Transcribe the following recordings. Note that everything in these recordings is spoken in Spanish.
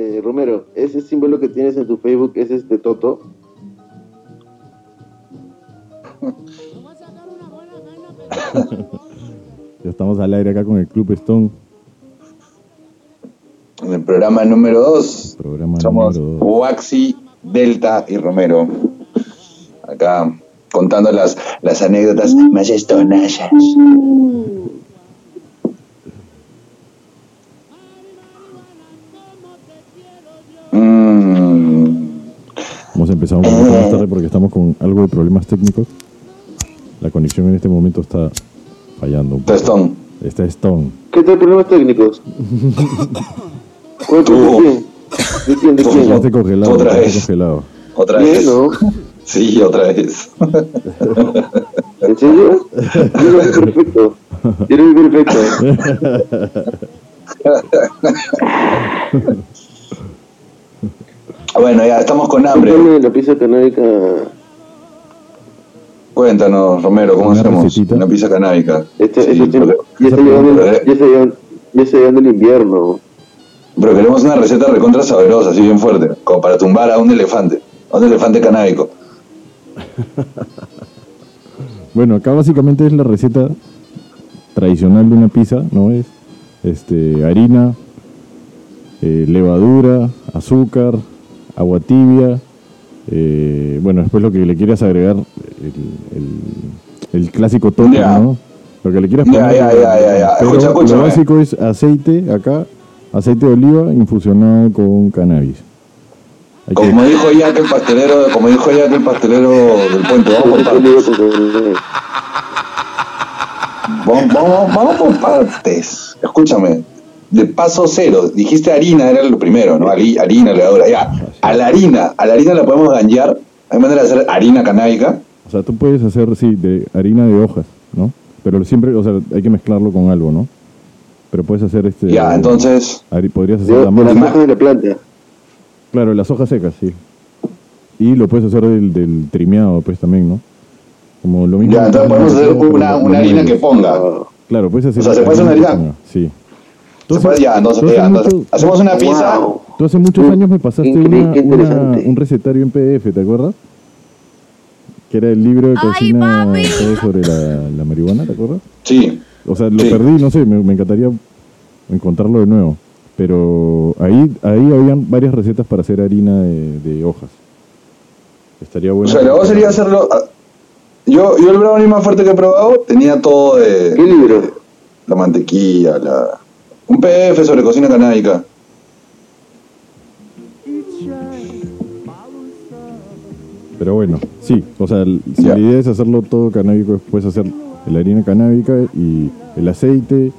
Eh, Romero, ese símbolo que tienes en tu Facebook es este Toto. Ya estamos al aire acá con el Club Stone, programa número 2 programa somos número dos. Waxi, Delta y Romero. Acá contando las, las anécdotas más estonallas. Mm, Hemos empezado un poquito más tarde porque estamos con algo de problemas técnicos. La conexión en este momento está fallando un poco. Tostón. Está Stone. ¿Qué tal problemas técnicos? ¿Cuál- Tú. ¿De quién? ¿De quién? Esté congelado, Otra vez. congelado. Otra Bien, vez. ¿no? Sí, otra vez. ¿En serio? Yo lo vi perfecto. Yo lo vi perfecto. bueno, ya estamos con hambre. Cuéntame la pizza canábica. Cuéntanos, Romero, ¿cómo Una hacemos? recetita. Una pizza canábica. Este, Sí, este tiempo- pero- ya, está llegando, ya, está llegando, ya está llegando el invierno. Pero queremos una receta recontra sabrosa, así bien fuerte, como para tumbar a un elefante, a un elefante canábico. Bueno, acá básicamente es la receta tradicional de una pizza, ¿no? Es este, harina, eh, levadura, azúcar, agua tibia. eh, bueno, después lo que le quieras agregar, el, el- el clásico toque. ¿no? Lo que le quieras poner. Pero lo escúchame. básico es aceite, acá, aceite de oliva infusionado con cannabis. Hay que- Como dijo ya que el pastelero, como dijo ya que el pastelero del puente, vamos por partes. Vamos, vamos, por partes. Escúchame. De paso cero, dijiste harina, era lo primero, ¿no? Hari- Harina, levadura. Ya, a la harina, a la harina la podemos ganchar. Hay manera de hacer harina canábica. O sea, tú puedes hacer, sí, de harina de hojas, ¿no? Pero siempre, o sea, hay que mezclarlo con algo, ¿no? Pero puedes hacer este... Ya, entonces, Podrías hacer de, la de masa. las hojas de la planta. Claro, las hojas secas, sí. Y lo puedes hacer del, del trimeado, pues, también, ¿no? Como lo mismo... ya, entonces podemos hacer una, una harina que ponga. Claro, puedes hacer... O sea, ¿se puede hacer una harina? Sí. Se puede- ya, entonces, ya, entonces, mucho- hacemos una pizza. Wow. Tú hace muchos Mm, años me pasaste una- una- un recetario en PDF, ¿te acuerdas? Que era el libro de Ay, cocina todo sobre la, la marihuana, ¿te acuerdas? Sí, O sea, lo Sí. perdí, no sé, me, me encantaría encontrarlo de nuevo. Pero ahí, ahí habían varias recetas para hacer harina de, de hojas. Estaría O bueno. sea, luego sería hacerlo. ah, Yo, yo el brownie más fuerte que he probado tenía todo ¿Qué de libro? la mantequilla, la un PDF sobre cocina canábica. Pero bueno, sí. O sea, el- si la idea es hacerlo todo canábico, puedes hacer la harina canábica y el aceite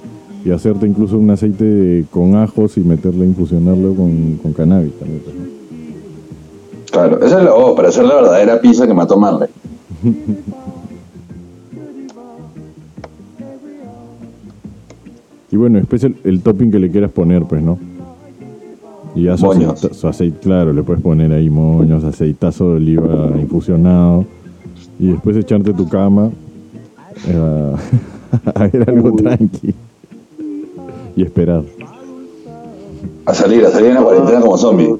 y hacerte incluso un aceite con ajos y meterle, infusionarlo con, con cannabis también. pues, ¿no? Claro, esa es la voz, para hacer la verdadera pizza que mató Marley. Y bueno, después el, el topping que le quieras poner, pues, ¿no? Y ya su Moños. aceita- su aceite, claro, le puedes poner ahí moños, aceitazo de oliva infusionado. Y después echarte tu cama eh, a, ver algo tranqui. Y esperar. A salir, a salir en la cuarentena como zombie.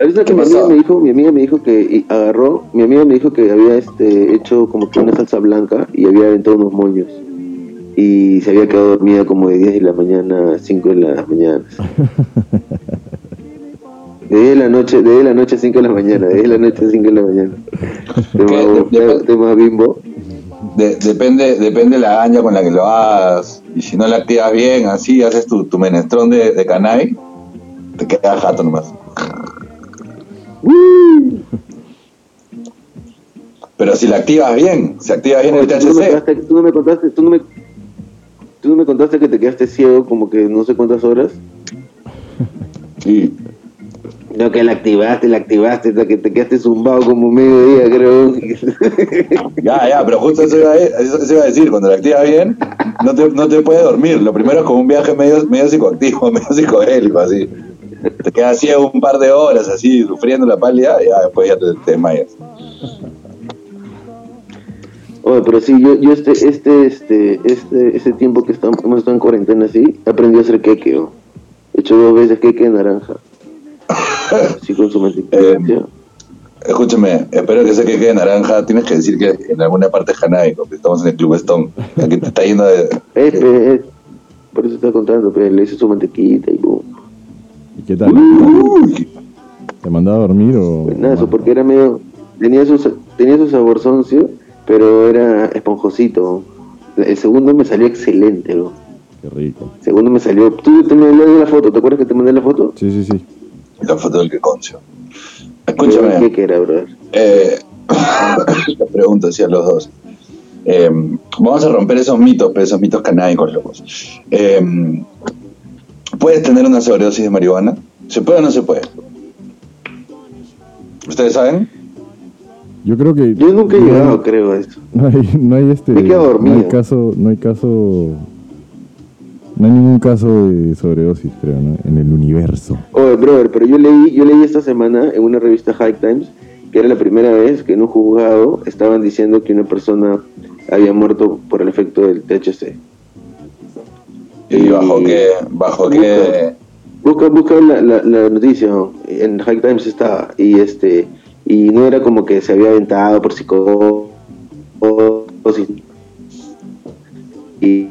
Ahorita que ¿Qué mi amiga me dijo, mi amiga me dijo que y agarró, mi amiga me dijo que había este hecho como que una salsa blanca y había aventado unos moños. Y se había quedado dormida como de 10 de la mañana a 5 de la mañana. De 10 de la noche, de 10 de la noche a 5 de la mañana, de 10 de la noche a 5 de la mañana. Tema, tema bimbo. De- depende, depende la gaña con la que lo hagas. Y si no la activas bien, así haces tu, tu menestrón de, de cannabis, te queda jato nomás. Pero si la activas bien, si activas bien el THC, tú no me contaste, tú no me, tú no me contaste que te quedaste ciego como que no sé cuántas horas. sí. No, que la activaste, la activaste, que te quedaste zumbado como medio día, creo. Ya, ya, pero justo eso iba, a, eso, iba a decir, cuando la activas bien, no te, no te puedes dormir. Lo primero es como un viaje medio, medio psicoactivo, medio psicodélico, así. te quedas ciego un par de horas así, sufriendo la pálida, y ya después ya te, te desmayas. Oye, pero sí, yo, yo este, este, este, este, este tiempo que estamos, hemos estado en cuarentena así, aprendí a hacer queque. He hecho dos veces queque de naranja. Sí, con su mantequilla. Eh, Escúchame, espero que ese que quede naranja. Tienes que decir que en alguna parte es canábico, que estamos en el Club Stone. Aquí te está yendo de. Eh, pe, eh, por eso estaba contando, pero le hice su mantequita y boom. ¿Y qué tal? Uy, ¿Te mandaba a dormir o...? Pues nada, eso porque era medio. Tenía su, tenía su sabor soncio, pero era esponjosito. El segundo me salió excelente, bro. Qué rico. El segundo me salió. Tú te mandé la foto, ¿te acuerdas que te mandé la foto? Sí, sí, sí. La foto del que concio. ¿Qué Escúchame, era, brother? eh, les pregunto así a los dos. Eh, vamos a romper esos mitos, pero esos mitos canábicos locos. Eh, ¿Puedes tener una sobredosis de marihuana? ¿Se puede o no se puede? ¿Ustedes saben? Yo creo que... Yo nunca he no- llegado, creo, a esto. No hay, no hay este... Me he quedado No hay caso... No hay caso... No hay ningún caso de sobredosis, creo, ¿no? En el universo. Oye, brother, pero yo leí, yo leí esta semana en una revista High Times que era la primera vez que en un juzgado estaban diciendo que una persona había muerto por el efecto del THC. ¿Y bajo qué? ¿Bajo qué? Busca, busca la, la, la noticia, ¿no? en High Times estaba, y este, y no era como que se había aventado por psicosis. Y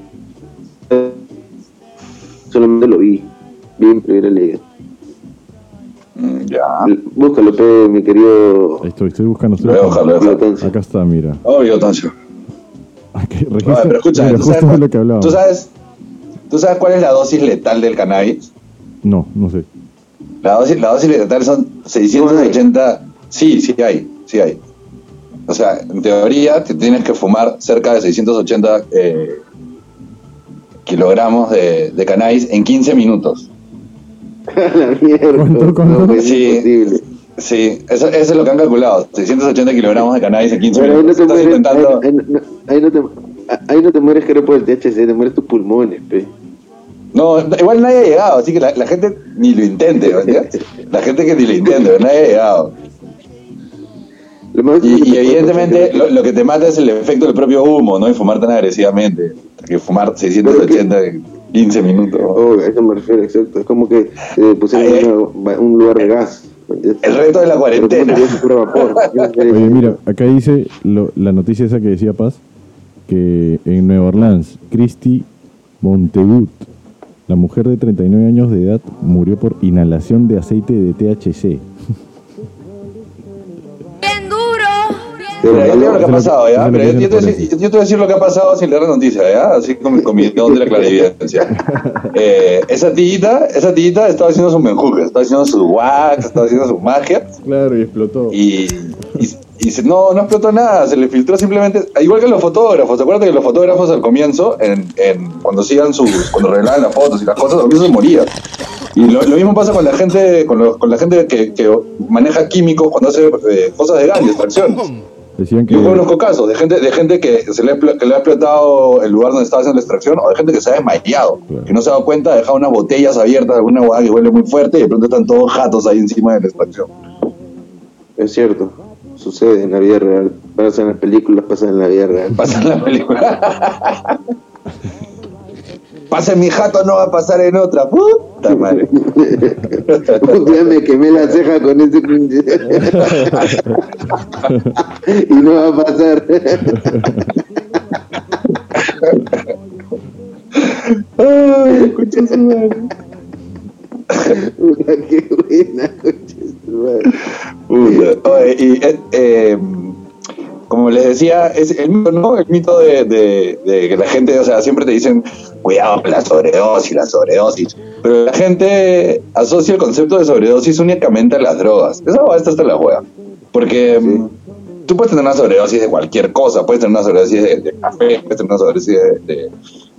solamente lo vi, bien, pero era leído. Mm, Ya. Búscalo, pe, mi querido Ahí estoy, estoy buscando. estoy. Acá está, mira. Obvio, Oye, registra- pero escúchame, mira, ¿tú sabes, cuál- lo que hablábamos. ¿tú sabes, ¿tú sabes cuál es la dosis letal del cannabis? No, no sé. La dosis, la dosis letal son 680. Sí, sí hay, sí hay. O sea, en teoría te tienes que fumar cerca de 680 eh, kilogramos de, de cannabis en 15 minutos. la mierda. ¿Cuánto, cuánto? No, pues, Sí. Sí, eso, eso es lo que han calculado. 680 kilogramos de cannabis en 15 Pero ahí no minutos. mueres, intentando... ahí, no- ahí no te, ahí no te mueres creo por el THC, te mueres tus pulmones, pe. No, igual nadie ha llegado, así que la, la gente ni lo intente, ¿me entiendes? La gente que ni lo intente, nadie ha llegado. Y, y evidentemente lo, lo que te mata es el efecto del propio humo, ¿no? Y fumar tan agresivamente. Que fumar 680 en 15 minutos. Oh, a eso me refiero, exacto. Es como que eh, pusieron Ay, una- un lugar de gas. El reto de la cuarentena. Vapor. Oye, mira, acá dice lo- la noticia esa que decía Paz, que en Nueva Orleans, Christy Montegut, la mujer de 39 años de edad, murió por inhalación de aceite de THC. yo, te voy a decir, yo te voy a decir lo que ha pasado sin leer la noticia, ¿ya? Así como con mi don de la clarividencia. Eh, esa tillita, esa tillita estaba haciendo su menjuje, estaba haciendo su wax, estaba haciendo su magia. Claro, y explotó. Y, y, y se- no, no explotó nada, se le filtró simplemente, igual que los fotógrafos, ¿se acuerdan que los fotógrafos al comienzo, en, en, cuando hacían sus, cuando revelaban las fotos y las cosas, al comienzo se moría. Y lo, lo mismo pasa con la gente, con, los- con la gente que, que maneja químicos cuando hace eh, cosas de gas y. Decían que Yo conozco casos de gente, de gente que se le, que le ha explotado el lugar donde estaba haciendo la extracción, o de gente que se ha desmayado, Claro. que no se ha dado cuenta, ha dejado unas botellas abiertas, alguna hueá que huele muy fuerte, y de pronto están todos jatos ahí encima de la extracción. Es cierto, sucede en la vida real. Pasa en las películas, pasa en la vida real. Pasa en la película. Pasa en mi jato, no va a pasar en otra. Puta madre. Día me quemé la ceja con ese y no va a pasar. Ay, escucha su madre. Qué buena, de su madre. Puta. Oye, y eh, eh, como les decía, es el mito, ¿no? El mito de, de- de que la gente, o sea, siempre te dicen, cuidado con la sobredosis, la sobredosis. Pero la gente asocia el concepto de sobredosis únicamente a las drogas. Esa va hasta la hueá. Porque mm, tú puedes tener una sobredosis de cualquier cosa, puedes tener una sobredosis de, de café, puedes tener una sobredosis de,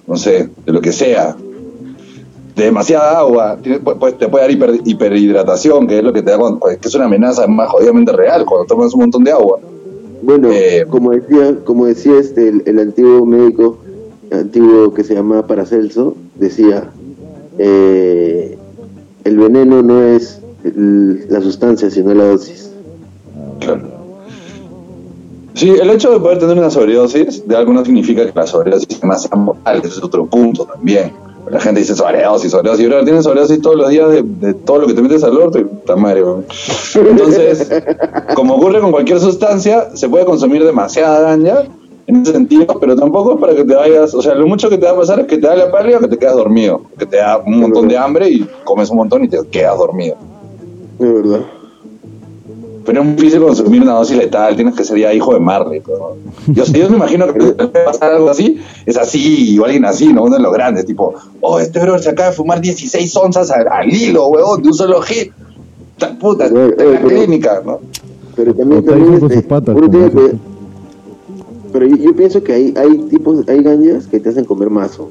no sé, de lo que sea. De demasiada agua, tiene- pu- pu- te puede dar hiper- hiperhidratación, que es lo que te da, cuando- que es una amenaza más jodidamente real cuando tomas un montón de agua. Bueno, Eh, como decía, como decía este el, el antiguo médico antiguo que se llamaba Paracelso, decía eh, el veneno no es el- la sustancia, sino la dosis. Claro. Sí, el hecho de poder tener una sobredosis de algo no significa que la sobredosis sea más mortal, ese es otro punto también. La gente dice sobredosis, sobredosis, pero tienes sobredosis todos los días de, de todo lo que te metes al orto y puta madre. Entonces, como ocurre con cualquier sustancia, se puede consumir demasiada daña en ese sentido, pero tampoco es para que te vayas, o sea, lo mucho que te va a pasar es que te da la pálida o que te quedas dormido, que te da un montón de hambre y comes un montón y te quedas dormido. De verdad. Pero es muy difícil consumir una dosis letal, tienes que ser ya hijo de Marley. pero- Yo, yo me imagino que te puede pasar algo así, es así, o alguien así, ¿no? Uno de los grandes, tipo, oh, este bro se acaba de fumar 16 onzas al, al hilo, huevón, de un solo hit. Ta- Puta, está en la pero- clínica, ¿no? Pero también, también este, sus patas, que- pero yo, yo pienso que hay, hay tipos, hay gañas que te hacen comer mazo.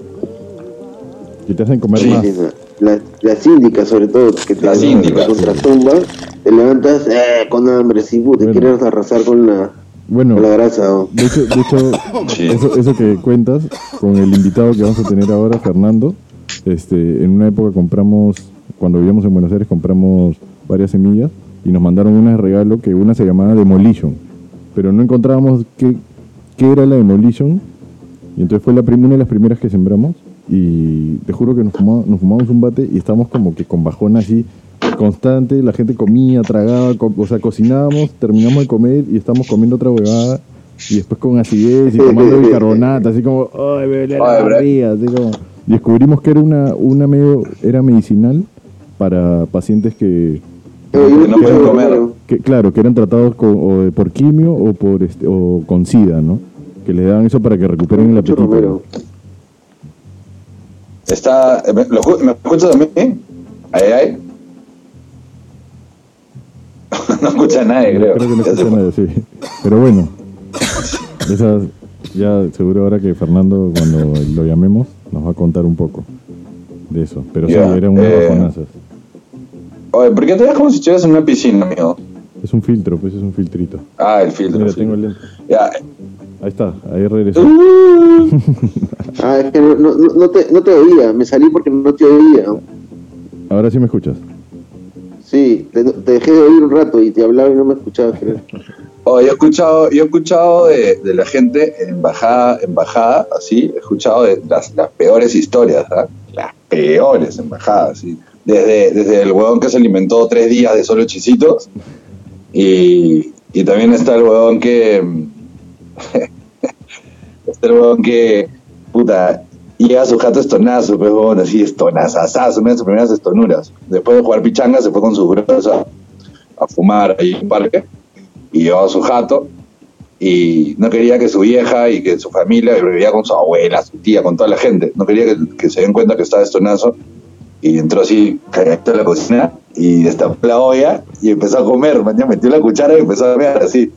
Y te hacen comer Sí, más. Sí, no. La, la síndica, sobre todo, que te La síndica, te contratumba, te levantas eh, con hambre, sí, puta, Bueno. quieres arrasar con la, Bueno, con la grasa. ¿no? de hecho, de hecho Sí. eso, eso que cuentas con el invitado que vamos a tener ahora, Fernando, este, en una época compramos, cuando vivíamos en Buenos Aires, compramos varias semillas y nos mandaron unas de regalo que una se llamaba Demolition, pero no encontrábamos qué, qué era la Demolition y entonces fue la una de las primeras que sembramos y te juro que nos, fumamos, nos fumamos un bate y estábamos como que con bajón así constante, la gente comía, tragaba, co- o sea, cocinábamos, terminamos de comer y estamos comiendo otra huevada y después con acidez y tomando bicarbonato, así como, ay, me duele la Ay, bro. barriga", así como. Y descubrimos que era una, una medio, era medicinal para pacientes que, no pueden comer. que claro, que eran tratados con, o de- por quimio o por este, o con sida, ¿no? Que les daban eso para que recuperen el apetito. Romero. Está, eh, ¿me, lo ¿me escuchas también? Ay, ay. no escucha nadie, creo. Creo que no escucha fue. nadie, sí. Pero bueno, esas, ya seguro ahora que Fernando, cuando lo llamemos, nos va a contar un poco de eso. Pero Ya, sí, eran unas eh, bajonazas. Oye, ¿por qué te ves como si estuvieras en una piscina, amigo? Es un filtro, pues es un filtrito. Ah, el filtro. Mira, sí. tengo el lente. Ya. Ahí está, ahí regresó. Ah, es que no, no, no- no te, no te oía, me salí porque no te oía. Ahora sí me escuchas. Sí, te, dejé de oír un rato y te hablaba y no me escuchabas. creo. Oh, yo he escuchado, yo he escuchado de, la gente en bajada, en bajada, así, he escuchado de las, peores historias, ¿ah? Las peores en bajada, sí. Desde, desde el huevón que se alimentó tres días de solo chisitos. Y, y también está el huevón que. está el huevón que. Puta. Llega a su jato estonazo, pues, huevón, así, estonazazazo, una sus primeras estonuras. Después de jugar pichanga, se fue con sus bros a, fumar ahí en un parque y llevaba su jato y no quería que su vieja y que su familia vivía con su abuela, su tía, con toda la gente, no quería que, se den cuenta que estaba estonazo y entró así cagadito a la cocina y destapó la olla y empezó a comer, mañana metió la cuchara y empezó a comer así.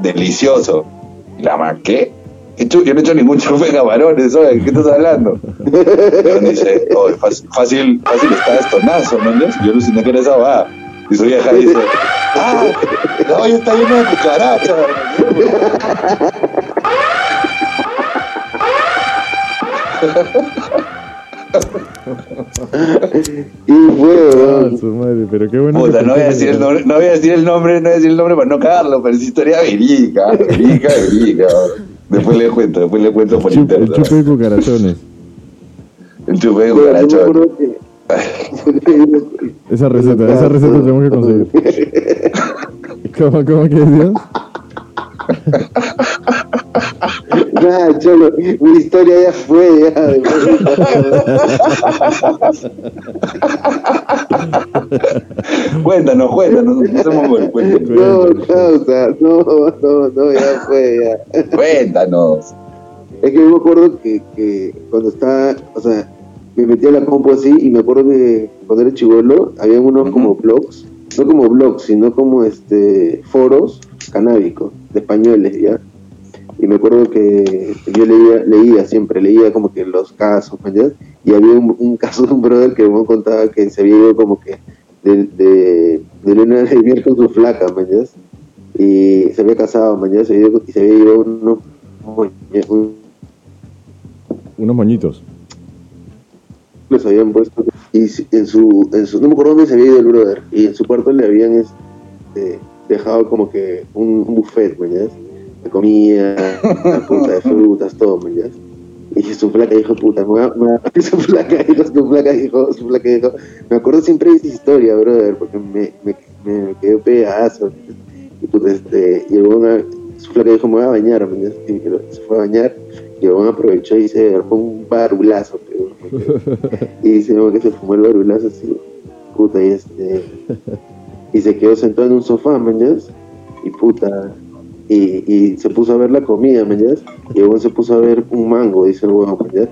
Delicioso. Y la ma, ¿qué? ¿Qué chu- Yo no he hecho ningún chupe de camarones, oye, ¿qué estás hablando? Y dice, oh, fácil, fácil, fácil está estonazo, ¿no? Yo aluciné que esa va. Y su vieja dice, ah, la olla está llena de cucarachas. Y fue, Ah, su madre, pero qué bueno. Puta, no voy a decir el nombre, no voy a decir el nombre, no voy a decir el nombre para no cagarlo, pero es historia verídica, verídica, verídica. Después le cuento, después le cuento por Chupe- el internet. chupe de cucarachones. El chupe de que- Esa receta, esa receta tenemos que conseguir. ¿Cómo, cómo que decías? Nah, cholo, mi historia ya fue, ya. Cuéntanos, cuéntanos, no causa, no, no, no, ya fue, ya. Cuéntanos. Es que yo me acuerdo que, que cuando estaba, o sea, me metí a la compu así y me acuerdo que cuando era chivolo había unos como blogs, no como blogs, sino como este foros canábicos de españoles, ¿ya? Y me acuerdo que yo leía, leía siempre, leía como que los casos, ¿me entiendes? Y había un, un caso de un brother que me contaba que se había ido como que de, de, de luna de miel con su flaca, ¿me entiendes? Y se había casado, ¿me entiendes? Se había y se había ido unos un- Unos moñitos. les habían puesto y en su, en su no me acuerdo dónde se había ido el brother y en su cuarto le habían este, dejado como que un, un buffet ¿me de comida de puta de frutas todo ¿me entiendes? y su flaca dijo puta me me su flaca dijo su flaca dijo su flaca dijo me acuerdo siempre de esa historia brother porque me, me, me quedé pedazo y puta este y ah, su flaca dijo me voy a bañar ¿me entiendes? y se fue a bañar y el huevón aprovechó y se armó un barulazo pero, y dice "No, que se fumó el barulazo así puta y este y se quedó sentado en un sofá ¿me entiendes? y puta y, y se puso a ver la comida ¿me entiendes? y el huevón se puso a ver un mango dice el huevón ¿me entiendes?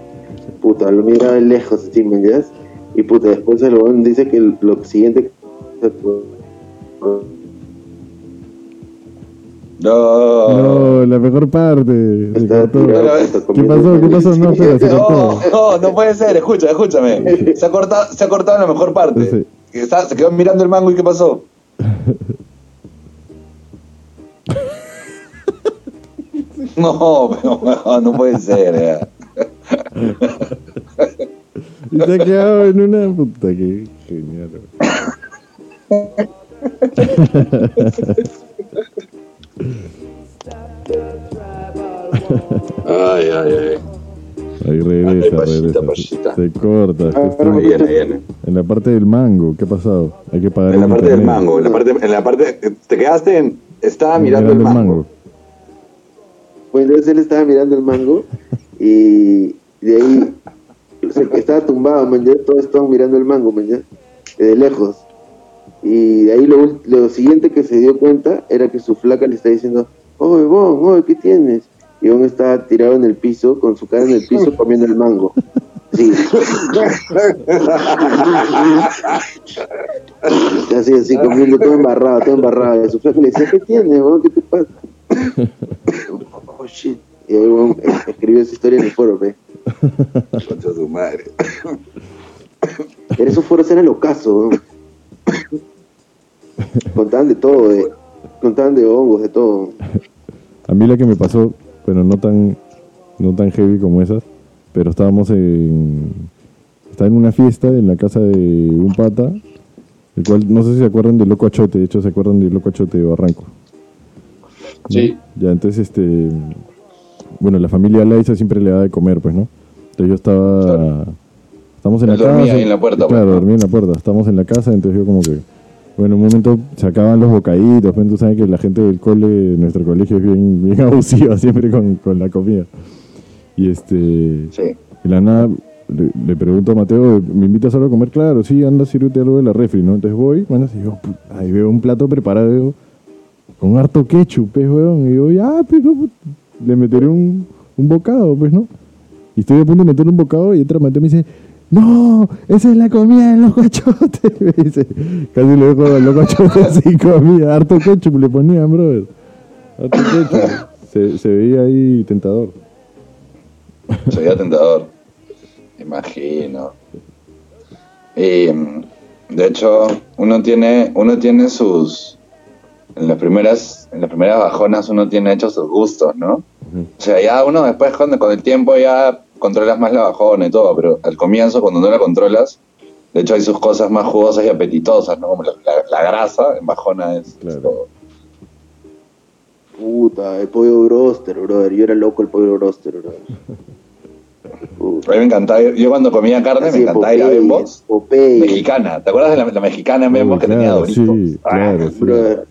puta lo miraba de lejos así ¿me entiendes? y puta después el huevón dice que lo siguiente No. No, la mejor parte. Se cortó. ¿Qué está ¿Qué comiendo pasó? ¿Qué pasó? No, espera, se No, cortó. no, no puede ser, escucha, escúchame. Se ha cortado, se ha cortado la mejor parte. Sí. Se quedó mirando el mango y ¿qué pasó? No, pero no, no puede ser. ya. Y se ha quedado en una puta que genial. Ay, ay, ay. Ahí regresa, Ay, pasita, regresa. pasita. Se corta. Ahí viene, viene. en la parte del mango, ¿qué ha pasado? Hay que pagar En la parte del internet. mango, en la parte, en la parte, te quedaste en, estaba mirando el mango. Bueno, entonces él estaba mirando el mango y de ahí se- estaba tumbado, man, ya, todos estaban mirando el mango, man, de lejos. Y de ahí lo, siguiente que se dio cuenta era que su flaca le está diciendo, oye, Bon, oye, ¿qué tienes? Y Bon estaba tirado en el piso, con su cara en el piso, comiendo el mango. Sí. así, así, comiendo todo embarrado, todo embarrado. Y su flaca le decía, ¿qué tienes, Bon? ¿Qué te pasa? oh shit. Y ahí escribió esa historia en el foro, ve. Concha de su madre. En esos foros era el ocaso, weón. Contaban de todo, de, contaban de hongos, de todo. A mí la que me pasó, bueno, no tan, no tan heavy como esas, pero estábamos en, estaba en una fiesta en la casa de un pata, el cual, no sé si se acuerdan del Loco Achote, de hecho se acuerdan del Loco Achote de Barranco. Sí. Ya, entonces, este, bueno, la familia Laisa siempre le da de comer, pues, ¿no? Entonces yo estaba, Claro. estamos en Él la dormía casa. ahí en la puerta, Claro, pues, ¿no? dormía en la puerta, estamos en la casa, entonces yo como que, bueno, en un momento se acaban los bocaditos, pues tú sabes que la gente del cole, de nuestro colegio es bien, bien abusiva siempre con, con la comida. Y este, Sí. y la nada, le, le pregunto a Mateo, ¿me invitas algo a comer? Claro, sí, anda, sírvete algo de la refri, ¿no? Entonces voy, bueno, y yo, ahí veo un plato preparado, con harto ketchup, pues, weón. Y digo, ya, pero pu- le meteré un, un bocado, pues, ¿no? Y estoy a punto de meter un bocado y entra Mateo y me dice, no, esa es la comida del loco achote. Me dice, casi le dejo al loco achote sin comida, harto ketchup le ponían, brother. Harto ketchup. Se, se veía ahí tentador. Se veía tentador. Imagino. Y de hecho, uno tiene, uno tiene sus. En las primeras, en las primeras bajonas uno tiene hechos sus gustos, ¿no? O sea, ya uno después con, con el tiempo ya controlas más la bajona y todo, pero al comienzo cuando no la controlas, de hecho hay sus cosas más jugosas y apetitosas, ¿no? Como la, la- la grasa en bajona es, todo. Puta, el pollo broster, brother. Yo era loco el pollo broster, brother. Puta. A mí me encantaba, ir- yo cuando comía carne Así me encantaba ir a Bembos. Mexicana, ¿te acuerdas de la, la mexicana en Bembos que tenía Doritos? sí, claro, sí. Brother,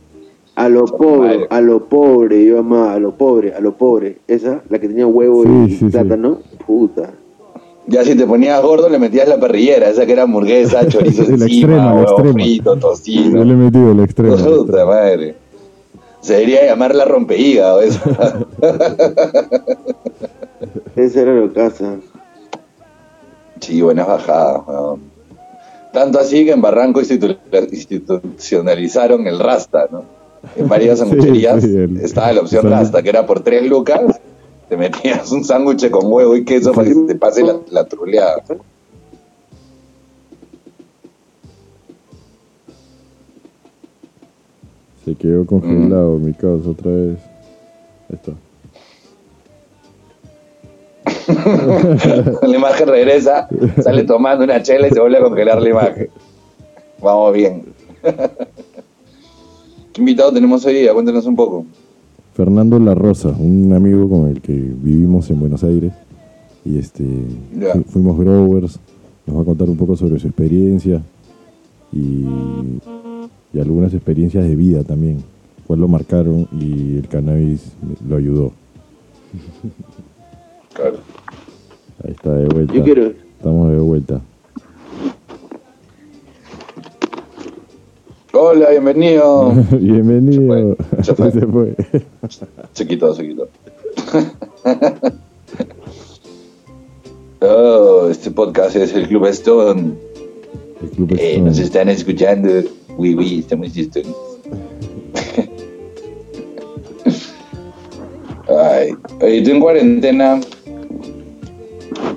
a lo pobre, a lo pobre, yo amaba, a lo pobre, a lo pobre. Esa, la que tenía huevo Sí, y sí, sí. plátano, puta. Ya si te ponías gordo le metías la parrillera, esa que era hamburguesa, chorizo La encima, extrema, la huevo extrema. frito, tocino. Yo le he metido el extremo. el Puta extremo. madre. Se debería llamar la rompehígado esa. Esa era lo casa. sí, buenas bajadas. weón. Tanto así que en Barranco institu- institucionalizaron el rasta, ¿no? En varias Sí, sangucherías sí, el- estaba la opción rasta, que era por tres lucas, te metías un sándwich con huevo y queso para que te pase la, la truleada. Se quedó congelado mi causa otra vez. Ahí está. la imagen regresa, sale tomando una chela y se vuelve a congelar la imagen. Vamos bien. ¿Qué invitado tenemos hoy día? Cuéntanos un poco. Fernando La Rosa, un amigo con el que vivimos en Buenos Aires. Y este fu- fuimos growers. Nos va a contar un poco sobre su experiencia y, y algunas experiencias de vida también. Cuál lo marcaron y el cannabis lo ayudó. Claro. Ahí está de vuelta. Yo quiero. Estamos de vuelta. Hola, bienvenido. Bienvenido. Se fue, se Se fue. Se quitó, se quitó. Oh, este podcast es el Club Stone. El club Eh, Stone. nos están escuchando. Oui, oui, estamos Stone. Ay, oye, tú en cuarentena.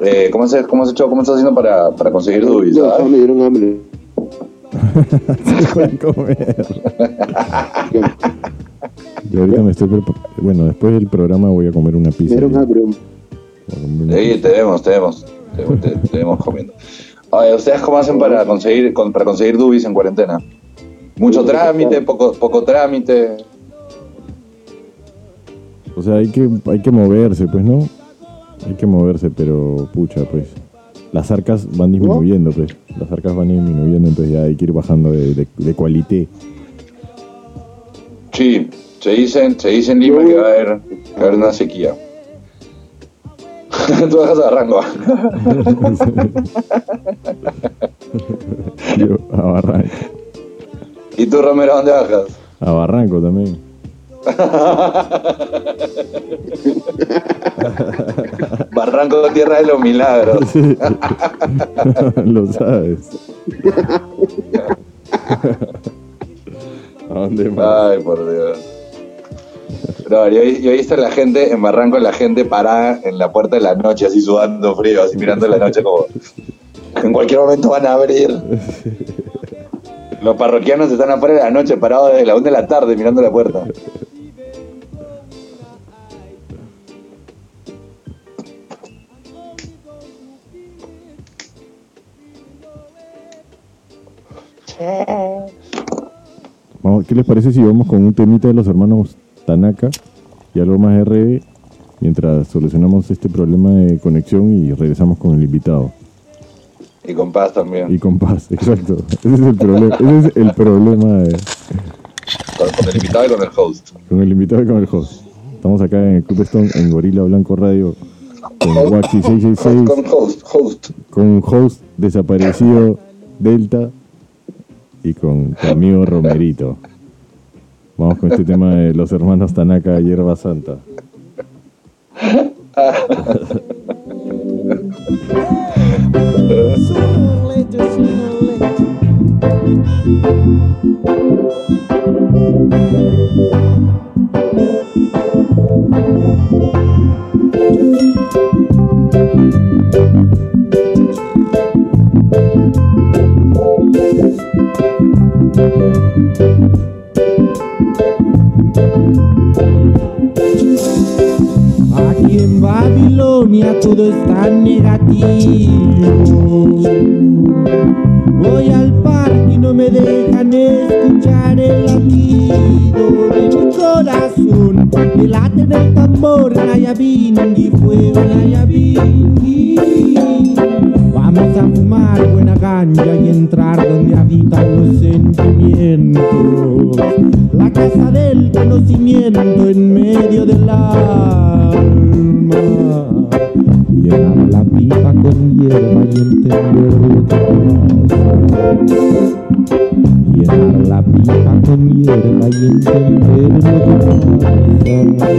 Eh, ¿cómo, has, ¿Cómo has hecho? ¿Cómo estás haciendo para, para conseguir dubis? No, me dieron hambre. Se fue a comer. Y ahorita me estoy Bueno, después del programa voy a comer una pizza. una Oye, te vemos, te vemos. Te, te- te vemos comiendo. Oye, ¿ustedes cómo hacen para conseguir, con- para conseguir dubis en cuarentena? Mucho trámite, poco, poco trámite. O sea, hay que, hay que moverse, pues, ¿no? Hay que moverse, pero pucha, pues. Las arcas van disminuyendo, pues. Las arcas van disminuyendo, entonces ya hay que ir bajando de, de, de cualité. Sí, se dice, se dice en Lima que va a haber, que va a haber una sequía. Tú bajas a Rango. Yo a Barranco. ¿Y tú, Romero, dónde bajas? A Barranco también. Barranco, tierra de los milagros. Lo sabes. ¿A dónde más? Ay, por Dios. No, yo, yo he visto a la gente, en Barranco, la gente parada en la puerta de la noche, así sudando frío, así mirando la noche como... En cualquier momento van a abrir. Los parroquianos están afuera de la noche, parados desde la 1 de la tarde, mirando la puerta. ¿Qué les parece si vamos con un temita de los hermanos Tanaka y algo más RE mientras solucionamos este problema de conexión y regresamos con el invitado? Y con paz también. Y con paz, exacto. Ese es el problema, ese es el problema de- Con, con el invitado y con el host. con el invitado y con el host. Estamos acá en el Club Stone en Gorila Blanco Radio con Waxy Host 666 con host, host. con host desaparecido Delta y con tu amigo Romerito. Vamos con este tema de los hermanos Tanaka Hierba Santa. Aquí en Babilonia todo está negativo. Voy al parque y no me dejan escuchar el latido de mi corazón. Me late en el tambor, Nayabingi, fuego Nayabingi. Vamos a fumar buena ganja y entrar donde habitan los sentimientos. La casa del conocimiento en medio del alma. Llenar la pipa con hierba y entender lo que pasa. Llenar la pipa con hierba y entender lo que pasa. Llenar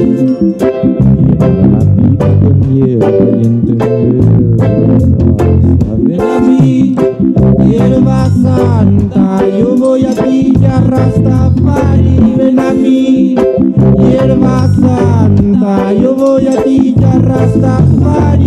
la pipa con hierba y entender lo que pasa. Ven a mí, hierba santa, yo voy a ti, ya Rastafari. Ven a mí, hierba santa, yo voy a ti, ya Rastafari.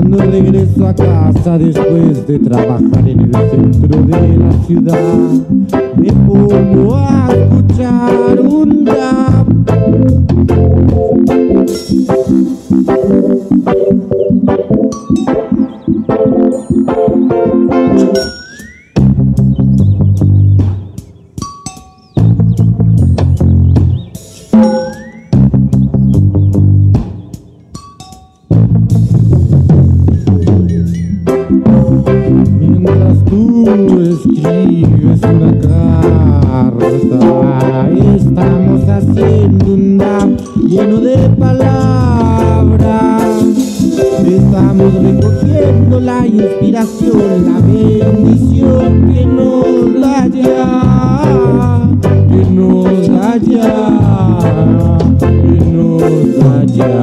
hierba santa. a casa después de trabajar en el centro de la ciudad. Me pongo a escuchar un rap. La inspiración, la bendición que nos da ya, que nos da ya, que nos da ya,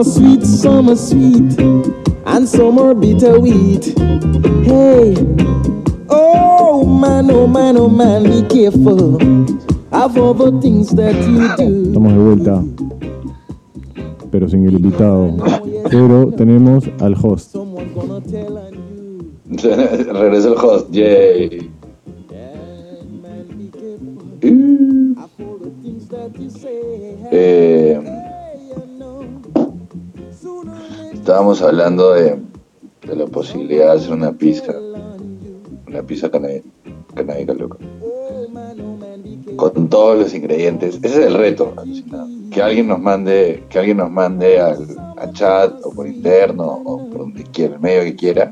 are sweet, some are sweet, and some are bitter wheat. Hey, oh man, oh man, oh man, be careful of all the things that you do. Estamos de vuelta, pero sin el invitado. Pero tenemos al host. Regresa el host, yay. Estábamos hablando de, de la posibilidad de hacer una pizza, una pizza canábica, careful. Con todos los ingredientes. Ese es el reto, alucinado. Que alguien nos mande, que alguien nos mande al, chat o por interno o por donde quiera, el medio que quiera.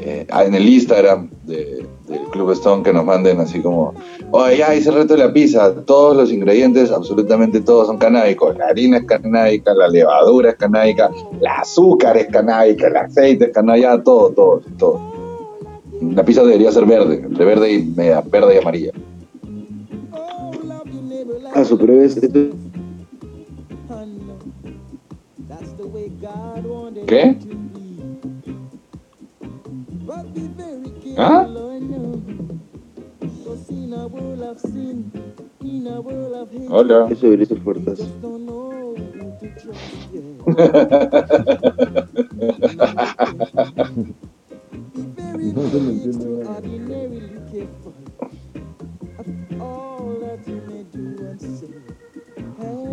eh, en el Instagram de- del Club Stone que nos manden así como, oye, ya hice el reto de la pizza, todos los ingredientes, absolutamente todos son canábicos, la harina es canábica, la levadura es canábica, el azúcar es canábica, el aceite es canábica, todo, todo, todo. La pizza debería ser verde, entre verde y media, verde y amarilla. Ah, su pero es, esto- hate, Hola. eso fuertes. just don't know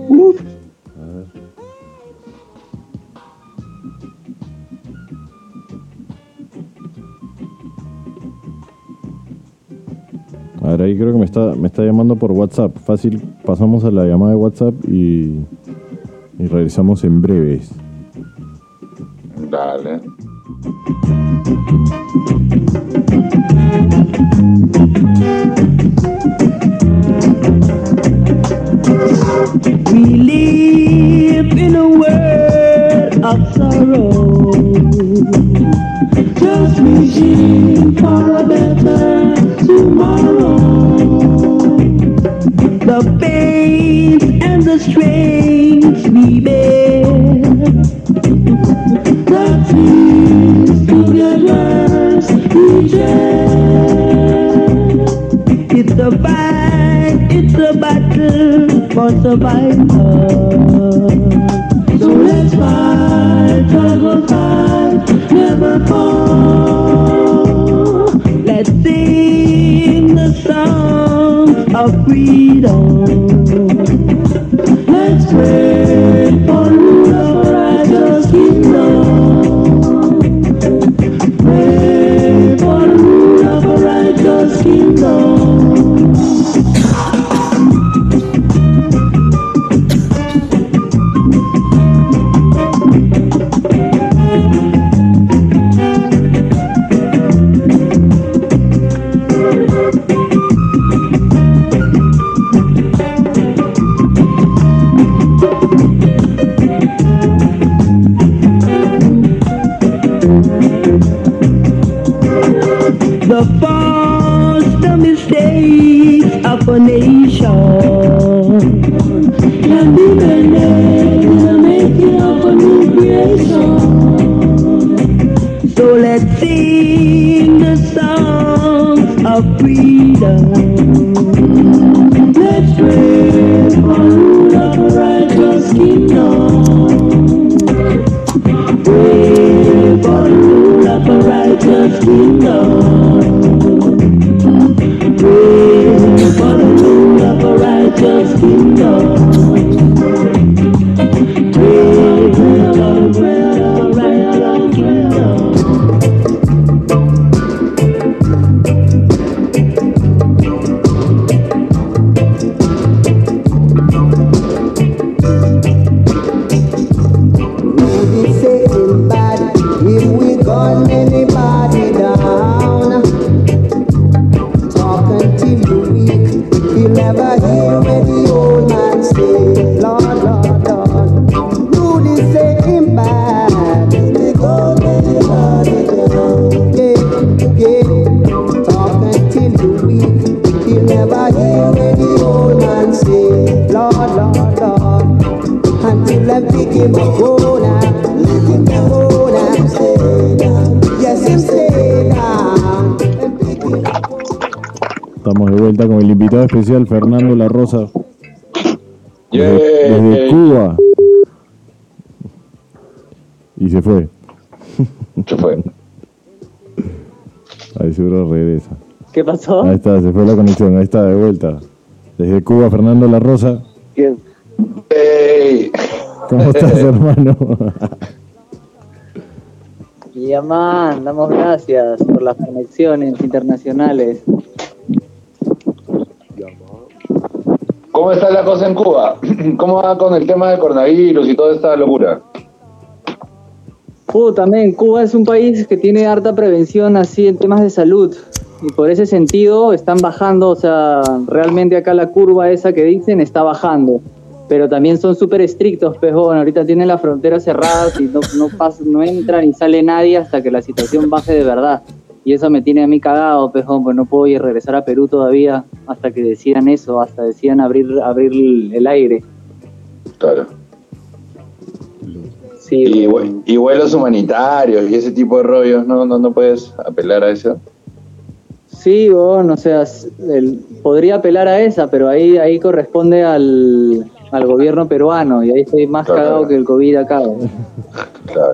who to A ver, ahí creo que me está, me está llamando por WhatsApp. Fácil, pasamos a la llamada de WhatsApp y, y regresamos en breves. Dale. We live in a world of sorrow. Just wishing for a better tomorrow. The pain and the strains we bear. The tears together we share. It's a fight, it's a battle for survival. So let's fight, struggle, fight. Let's sing the song of freedom. Let's wait for. Especial Fernando La Rosa Yeah. desde, desde Cuba. Y se fue. Se fue. Ahí seguro regresa. ¿Qué pasó? Ahí está, se fue la conexión. Ahí está, de vuelta. Desde Cuba, Fernando La Rosa. ¿Cómo estás, hermano? Y man, damos gracias por las conexiones internacionales. ¿Cómo está la cosa en Cuba? ¿Cómo va con el tema del coronavirus y toda esta locura? Uh, también Cuba es un país que tiene harta prevención así en temas de salud. Y por ese sentido están bajando, o sea, realmente acá la curva esa que dicen está bajando. Pero también son súper estrictos, pues bueno, ahorita tienen las fronteras cerradas y no, no, pasa, no entra ni sale nadie hasta que la situación baje de verdad. Y eso me tiene a mí cagado, pues pues no puedo ir regresar a Perú todavía hasta que decidan eso, hasta decidan abrir, abrir el aire. Claro. Sí, Y, bueno. y vuelos humanitarios y ese tipo de rollos, ¿no? No, no puedes apelar a eso. Sí, bueno, o sea, el- podría apelar a esa, pero ahí ahí corresponde al, al gobierno peruano y ahí estoy más Claro. cagado que el COVID acá. Claro.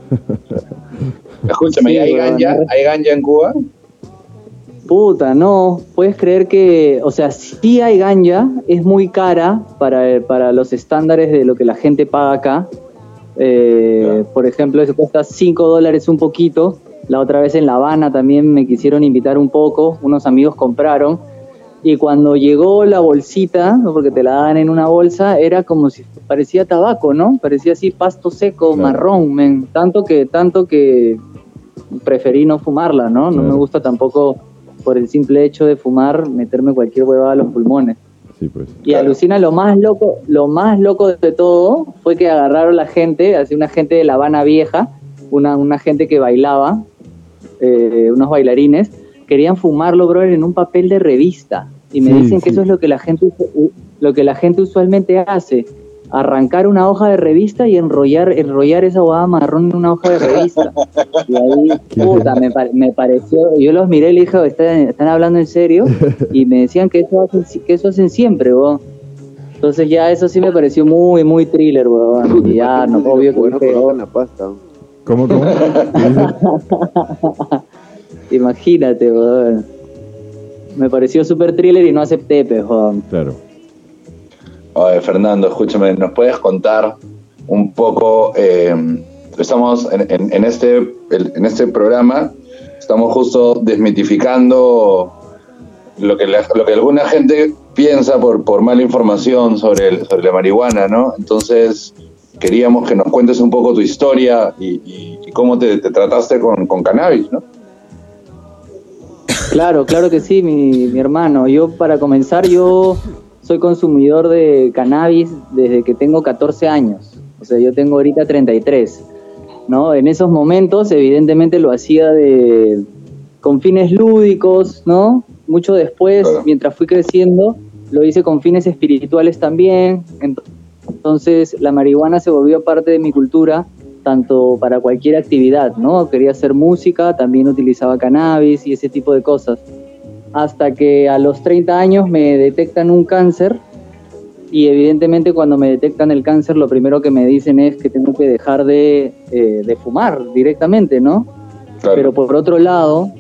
Escúchame, ¿y Sí, ¿hay bueno, ganja? no- ¿Hay ganja en Cuba? Puta, no, puedes creer que, o sea, sí hay ganja, es muy cara para, para los estándares de lo que la gente paga acá. Eh, Por ejemplo, eso cuesta 5 dólares un poquito. La otra vez en La Habana también me quisieron invitar un poco, unos amigos compraron. Y cuando llegó la bolsita, ¿no? porque te la dan en una bolsa, era como si parecía tabaco, ¿no? Parecía así pasto seco, Claro. marrón, men. Tanto que, tanto que preferí no fumarla, ¿no? No Claro. me gusta tampoco, por el simple hecho de fumar, meterme cualquier huevada a los pulmones. Sí, pues. Y Claro. alucina lo más loco, lo más loco de todo fue que agarraron la gente, así una gente de La Habana vieja, una, una gente que bailaba, eh, unos bailarines, querían fumarlo, brother, en un papel de revista. Y me Sí, dicen que sí. eso es lo que la gente lo que la gente usualmente hace. Arrancar una hoja de revista y enrollar, enrollar esa huevada marrón en una hoja de revista. Y ahí, puta, me, pare- me pareció, yo los miré y le dije, ¿están, están hablando en serio? Y me decían que eso hacen, que eso hacen siempre, weón. Entonces ya eso sí me pareció muy, muy thriller, weón. Y ya, no, obvio que Bueno, la pasta. ¿Cómo, cómo? Imagínate, weón. me pareció súper thriller y no acepté, pero Claro. Fernando, escúchame, ¿nos puedes contar un poco? eh, estamos en, este, en este programa, estamos justo desmitificando lo que, lo que alguna gente piensa por, por mala información sobre, sobre la marihuana, ¿no? Entonces, queríamos que nos cuentes un poco tu historia y cómo te, te trataste con, con cannabis, ¿no? Claro, claro que sí, mi, mi hermano. Yo, para comenzar, yo soy consumidor de cannabis desde que tengo 14 años. O sea, yo tengo ahorita 33. ¿no? En esos momentos, evidentemente, lo hacía de, con fines lúdicos, ¿no? Mucho después, Claro. mientras fui creciendo, lo hice con fines espirituales también. Ent- Entonces, la marihuana se volvió parte de mi cultura, tanto para cualquier actividad, ¿no? Quería hacer música, también utilizaba cannabis y ese tipo de cosas. Hasta que a los 30 años me detectan un cáncer y evidentemente cuando me detectan el cáncer lo primero que me dicen es que tengo que dejar de, eh, de fumar directamente, ¿no? Claro. Pero por otro lado,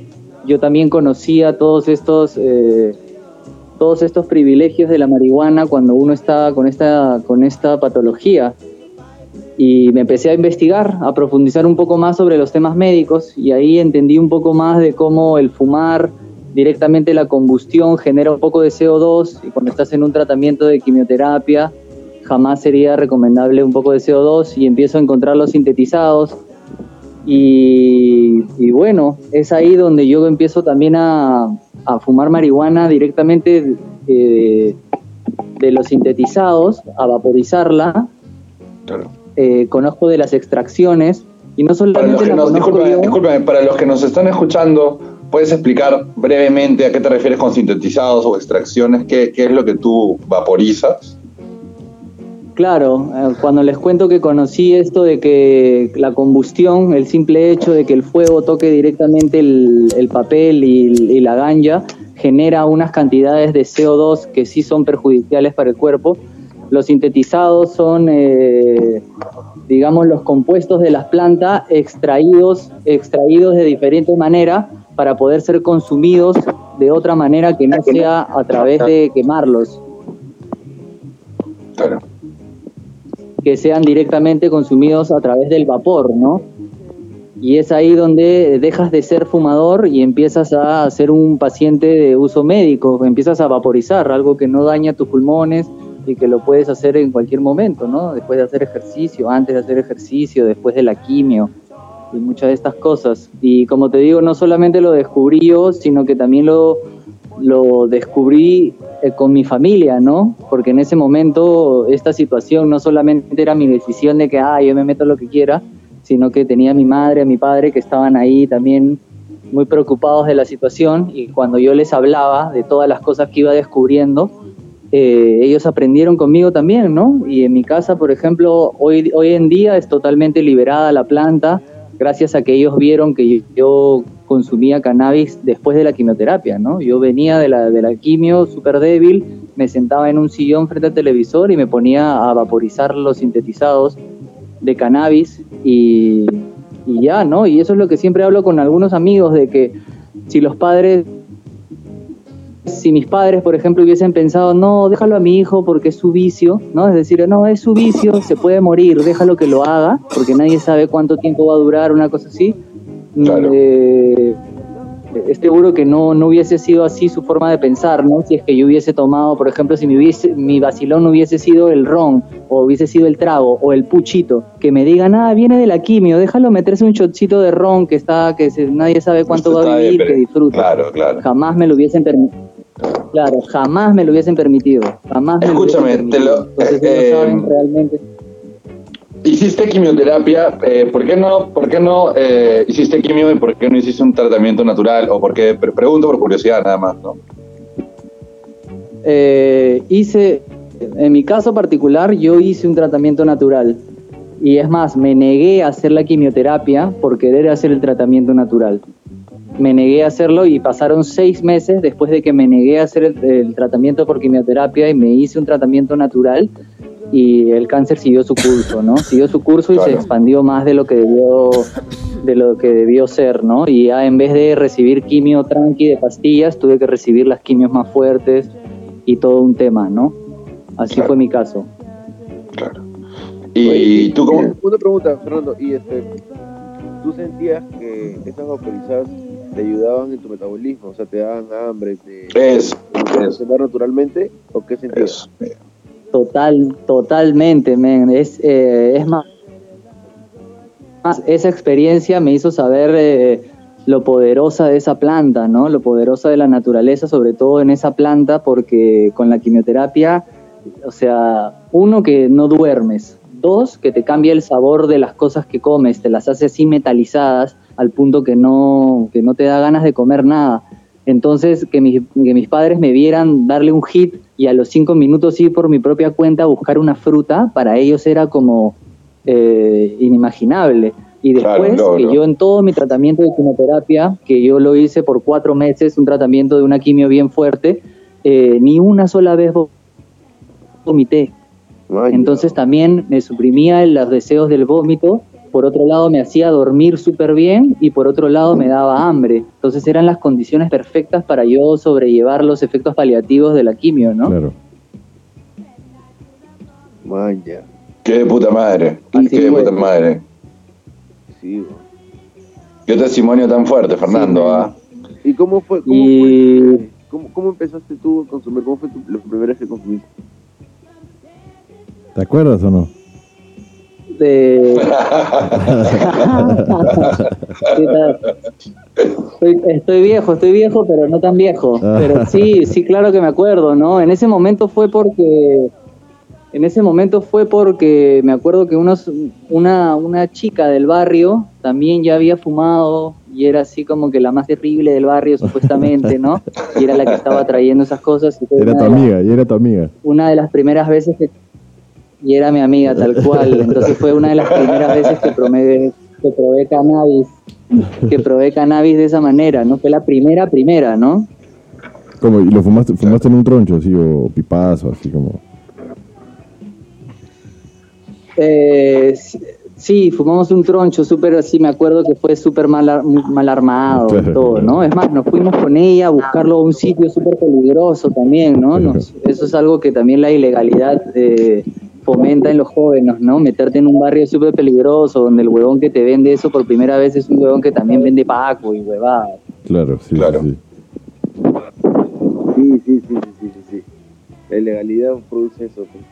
yo también conocía todos estos, eh, todos estos privilegios de la marihuana cuando uno estaba con esta, con esta patología. Y me empecé a investigar, a profundizar un poco más sobre los temas médicos y ahí entendí un poco más de cómo el fumar directamente la combustión genera un poco de CO2 y cuando estás en un tratamiento de quimioterapia jamás sería recomendable un poco de CO2 y empiezo a encontrar los sintetizados y, y bueno, es ahí donde yo empiezo también a, a fumar marihuana directamente eh, de los sintetizados, a vaporizarla, Claro. eh, conozco de las extracciones y no Para los solamente que la nos, discúlpame, para los que nos están escuchando, ¿puedes explicar brevemente a qué te refieres con sintetizados o extracciones? ¿Qué, es lo que tú vaporizas? Claro, eh, cuando les cuento que conocí esto de que la combustión, el simple hecho de que el fuego toque directamente el, el papel y, la ganja, genera unas cantidades de CO2 que sí son perjudiciales para el cuerpo. Los sintetizados son, eh, digamos, los compuestos de las plantas extraídos, extraídos de diferente manera para poder ser consumidos de otra manera que no sea a través de quemarlos. Claro. que sean directamente consumidos a través del vapor, ¿no? Y es ahí donde dejas de ser fumador y empiezas a ser un paciente de uso médico, empiezas a vaporizar, algo que no daña tus pulmones y que lo puedes hacer en cualquier momento, ¿no? Después de hacer ejercicio, antes de hacer ejercicio, después de la quimio y muchas de estas cosas. Y como te digo, no solamente lo descubrí yo, sino que también lo, lo descubrí eh, con mi familia, ¿no? Porque en ese momento esta situación no solamente era mi decisión de que, ah, yo me meto lo que quiera, sino que tenía a mi madre, a mi padre que estaban ahí también muy preocupados de la situación y cuando yo les hablaba de todas las cosas que iba descubriendo, eh, ellos aprendieron conmigo también, ¿no? Y en mi casa, por ejemplo, hoy, hoy en día es totalmente liberada la planta gracias a que ellos vieron que yo, consumía cannabis después de la quimioterapia, ¿no? Yo venía de la, de la quimio súper débil, me sentaba en un sillón frente al televisor y me ponía a vaporizar los sintetizados de cannabis y, y ya, ¿no? Y eso es lo que siempre hablo con algunos amigos, de que si los padres si mis padres, por ejemplo, hubiesen pensado, no, déjalo a mi hijo porque es su vicio, ¿no? Es decir, no, es su vicio, se puede morir, déjalo que lo haga, porque nadie sabe cuánto tiempo va a durar, una cosa así. Claro. Eh, es seguro que no, no hubiese sido así su forma de pensar, ¿no? Si es que yo hubiese tomado, por ejemplo, si mi, hubiese, mi vacilón hubiese sido el ron, o hubiese sido el trago, o el puchito, que me digan, ah, viene de la quimio, déjalo meterse un shotcito de ron que está, que se- nadie sabe cuánto Esto va a vivir, bien, que disfruta Claro, claro. jamás me lo hubiesen permitido. Claro, jamás me lo hubiesen permitido. Jamás me Escúchame, lo hubiesen te lo- permitido. Eh, ellos saben realmente. Hiciste quimioterapia, eh, ¿por qué no, por qué no eh, hiciste quimio y por qué no hiciste un tratamiento natural? O por qué, pregunto por curiosidad nada más, ¿no? Eh, hice, en mi caso particular, yo hice un tratamiento natural. Y es más, me negué a hacer la quimioterapia por querer hacer el tratamiento natural. Me negué a hacerlo y pasaron seis meses después de que me negué a hacer el, el tratamiento por quimioterapia y me hice un tratamiento natural y el cáncer siguió su curso, ¿no? Siguió su curso y se expandió más de lo que debió, de lo que debió ser, ¿no? Y ya en vez de recibir quimio tranqui de pastillas, tuve que recibir las quimios más fuertes y todo un tema, ¿no? Así Claro. fue mi caso. Claro. ¿Y tú cómo? Una pregunta, Fernando. ¿Y este, tú sentías que esas vaporizadas te ayudaban en tu metabolismo? O sea, te daban hambre, te Es, naturalmente? ¿O qué sentías? es. Total, totalmente, men. Es, eh, es más, más, esa experiencia me hizo saber eh, lo poderosa de esa planta, ¿no? Lo poderosa de la naturaleza, sobre todo en esa planta, porque con la quimioterapia, o sea, uno que no duermes, dos que te cambia el sabor de las cosas que comes, te las hace así metalizadas al punto que no, que no te da ganas de comer nada. Entonces, que mis, que mis padres me vieran darle un hit y a los cinco minutos ir por mi propia cuenta a buscar una fruta, para ellos era como eh, inimaginable. Y Claro, después, que yo en todo mi tratamiento de quimioterapia, que yo lo hice por cuatro meses, un tratamiento de una quimio bien fuerte, eh, ni una sola vez vo- vomité. Entonces también me suprimía los deseos del vómito, por otro lado me hacía dormir súper bien y por otro lado me daba hambre. Entonces eran las condiciones perfectas para yo sobrellevar los efectos paliativos de la quimio, ¿no? Claro. Vaya. Qué de puta madre. Así Qué de puta madre. Sí, güey. Qué testimonio tan fuerte, Fernando, Sí, ¿ah? ¿Y cómo fue? Cómo, Y- fue cómo, cómo empezaste tú a consumir? ¿Cómo fue tu, la primera vez que consumiste? ¿Te acuerdas o no? De- ¿Qué tal? Estoy, estoy viejo, estoy viejo, pero no tan viejo. Pero sí, sí, claro que me acuerdo, ¿no? En ese momento fue porque, en ese momento fue porque me acuerdo que unos, una, una chica del barrio también ya había fumado y era así como que la más terrible del barrio supuestamente, ¿no? Y era la que estaba trayendo esas cosas. y Era tu amiga, y era tu amiga. una de las primeras veces que y era mi amiga tal cual entonces fue una de las primeras veces que probé que probé cannabis que probé cannabis de esa manera no fue la primera primera no ¿Cómo? ¿Y lo fumaste, fumaste en un troncho así o pipazo, así como? Eh, sí, fumamos un troncho súper así me acuerdo que fue súper mal, mal armado Claro. todo no es más nos fuimos con ella a buscarlo a un sitio súper peligroso también no Nos- eso es algo que también la ilegalidad eh, fomenta en los jóvenes, ¿no? Meterte en un barrio súper peligroso donde el huevón que te vende eso por primera vez es un huevón que también vende paco y huevadas. Claro, sí, Claro. sí. Sí, sí, sí, sí, sí, sí, sí. La ilegalidad produce eso. pues.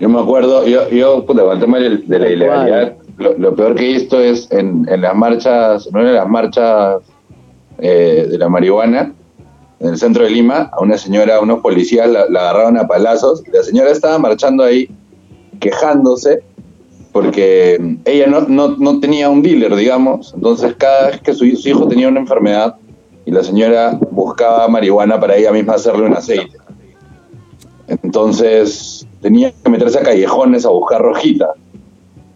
Yo me acuerdo, yo, yo puta, con el tema de, de la ilegalidad, lo, lo peor que he visto es en, en las marchas, en una de las marchas eh, de la marihuana, en el centro de Lima, a una señora, unos policías la, la agarraron a palazos y la señora estaba marchando ahí quejándose porque ella no, no, no tenía un dealer, digamos, entonces cada vez que su, hijo tenía una enfermedad y la señora buscaba marihuana para ella misma hacerle un aceite. Entonces tenía que meterse a callejones a buscar rojita.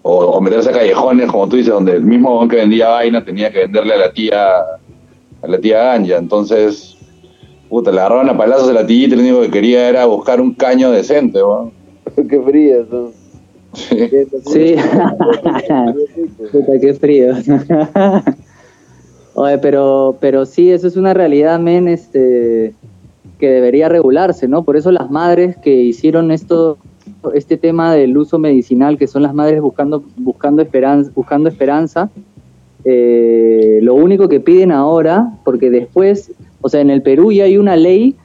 O, meterse a callejones, como tú dices, donde el mismo que vendía vaina tenía que venderle a la tía a la tía Ganja. Entonces, puta, le agarraron a palazos a la tía y lo único que quería era buscar un caño decente. Qué frías son. Sí. Sí. Puta, qué frío. Oye, pero, pero sí, eso es una realidad, men, este, que debería regularse, ¿no? Por eso las madres que hicieron esto, este tema del uso medicinal, que son las madres buscando, buscando esperanza, buscando esperanza, eh, lo único que piden ahora, porque después, o sea, en el Perú ya hay una ley,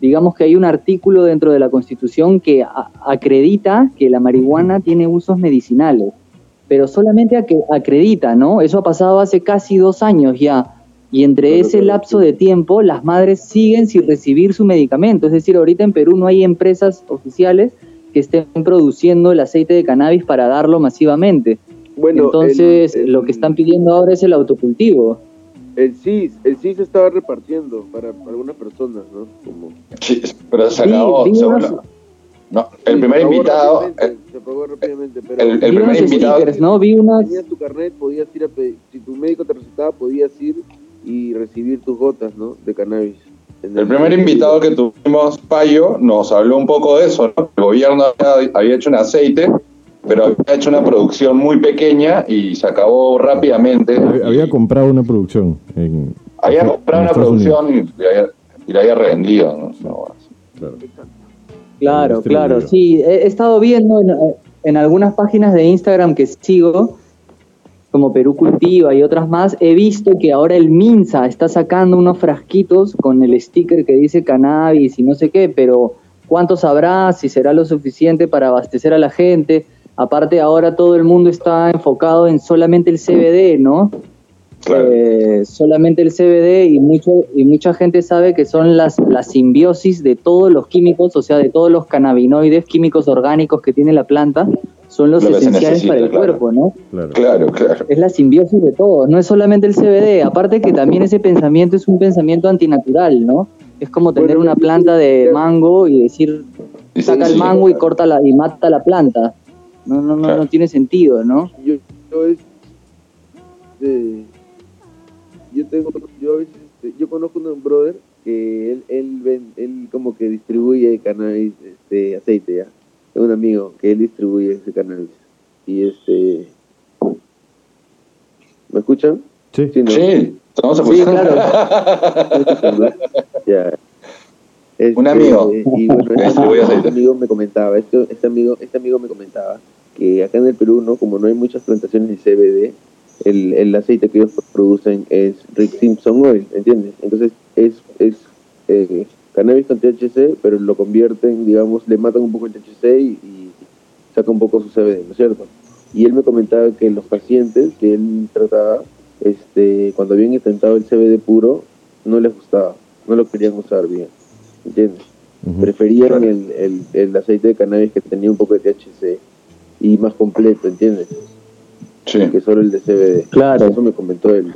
digamos que hay un artículo dentro de la Constitución que acredita que la marihuana tiene usos medicinales, pero solamente acredita, ¿no? Eso ha pasado hace casi dos años ya. Y entre ese lapso de tiempo, las madres siguen sin recibir su medicamento. Es decir, ahorita en Perú no hay empresas oficiales que estén produciendo el aceite de cannabis para darlo masivamente. Bueno, Entonces, el- el- lo que están pidiendo ahora es el autocultivo. El CIS, el CIS estaba repartiendo para algunas personas, ¿no? Como, Sí, pero se acabó. la- no, el Sí, primer invitado, el, se apagó rápidamente, pero el- primer invitado- stickers, ¿no? Vi unas... tenías tu carnet, podías ir a pedir, si tu médico te recetaba, podías ir y recibir tus gotas, ¿no? De cannabis. El primer invitado que tuvimos, Payo, nos habló un poco de eso, ¿no? El gobierno había, había hecho un aceite pero había hecho una producción muy pequeña y se acabó rápidamente. Había, había comprado una producción. En, Había en comprado una producción y la había, y la había revendido. ¿no? No, Claro. Claro, sí. He, he estado viendo en, en algunas páginas de Instagram que sigo, como Perú Cultiva y otras más, he visto que ahora el Minsa está sacando unos frasquitos con el sticker que dice cannabis y no sé qué, pero ¿cuántos habrá? Si será lo suficiente para abastecer a la gente. Aparte, ahora todo el mundo está enfocado en solamente el CBD, ¿no? Claro. Eh, solamente el CBD y mucho y mucha gente sabe que son las la simbiosis de todos los químicos, o sea, de todos los cannabinoides químicos orgánicos que tiene la planta, son los esenciales necesita, para el claro. cuerpo, ¿no? Claro. Claro, claro. Es la simbiosis de todo, no es solamente el CBD, aparte que también ese pensamiento es un pensamiento antinatural, ¿no? Es como tener una planta de mango y decir saca el mango y corta la y mata la planta. No no no, Claro. no tiene sentido, ¿no? yo, yo es este, yo tengo yo a veces este, yo conozco un brother que él él, ven- él como que distribuye cannabis este aceite ya es un amigo que él distribuye ese cannabis y este ¿me escuchan? Sí. ¿no? Sí, estamos Sí, escuchando. Ya. Este, Un amigo. Y bueno, este, distribuye aceite. este amigo me comentaba, este, este amigo, este amigo me comentaba que acá en el Perú, ¿no? Como no hay muchas plantaciones de CBD, el, el aceite que ellos producen es Rick Simpson Oil, ¿entiendes? Entonces es, es eh, cannabis con THC, pero lo convierten, digamos, le matan un poco el THC y, y saca un poco su CBD, ¿no es cierto? Y él me comentaba que los pacientes que él trataba, este, cuando habían intentado el CBD puro, no les gustaba, no lo querían usar bien, ¿entiendes? Preferían el, el, el aceite de cannabis que tenía un poco de THC y más completo, ¿entiendes? Sí. Que solo el de CBD. Claro. Eso me comentó él. ¿no?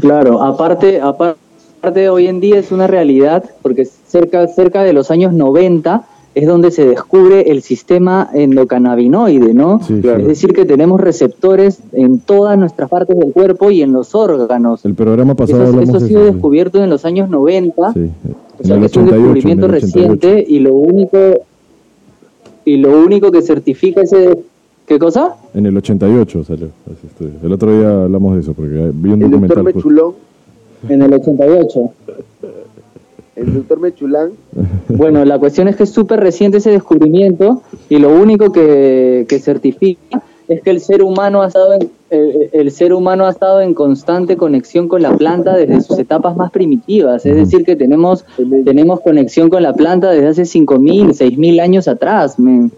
Claro, aparte, aparte hoy en día es una realidad, porque cerca, cerca de los años 90 es donde se descubre el sistema endocannabinoide, ¿no? Sí, Es claro. decir, que tenemos receptores en todas nuestras partes del cuerpo y en los órganos. El programa pasado Eso, ha sido eso, sí. descubierto en los años 90, Sí, o sea que es un 88, en descubrimiento el 88. reciente y lo único y lo único que certifica ese ¿qué cosa? En el 88 salió. ese estudio. El otro día hablamos de eso, porque vi un El doctor documental. pues, Mechulón, En el 88. el doctor Mechulán, Bueno, la cuestión es que es súper reciente ese descubrimiento y lo único que, que certifica es que el ser humano ha estado en, el, el ser humano ha estado en constante conexión con la planta desde sus etapas más primitivas. Es decir, que tenemos, tenemos conexión con la planta desde hace 5.000, 6.000 años atrás. men.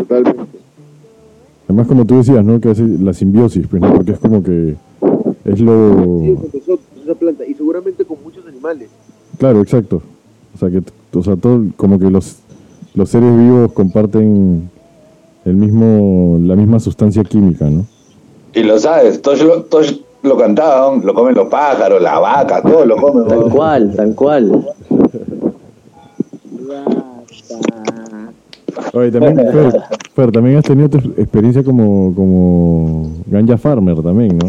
Totalmente. Además, como tú decías, ¿no? Que hace la simbiosis, pues, ¿no? Porque es como que es lo... Sí, con nosotros, esa planta, y seguramente con muchos animales. Claro, exacto. O sea, que o sea, todo, como que los, los seres vivos comparten el mismo, la misma sustancia química, ¿no? Y lo sabes, todos lo, todos lo cantaban, lo comen los pájaros, la vaca, todo lo comen. Tal cual, tal cual. Oye, también, Fer, Fer, también has tenido tu experiencia como, como ganja farmer también, ¿no?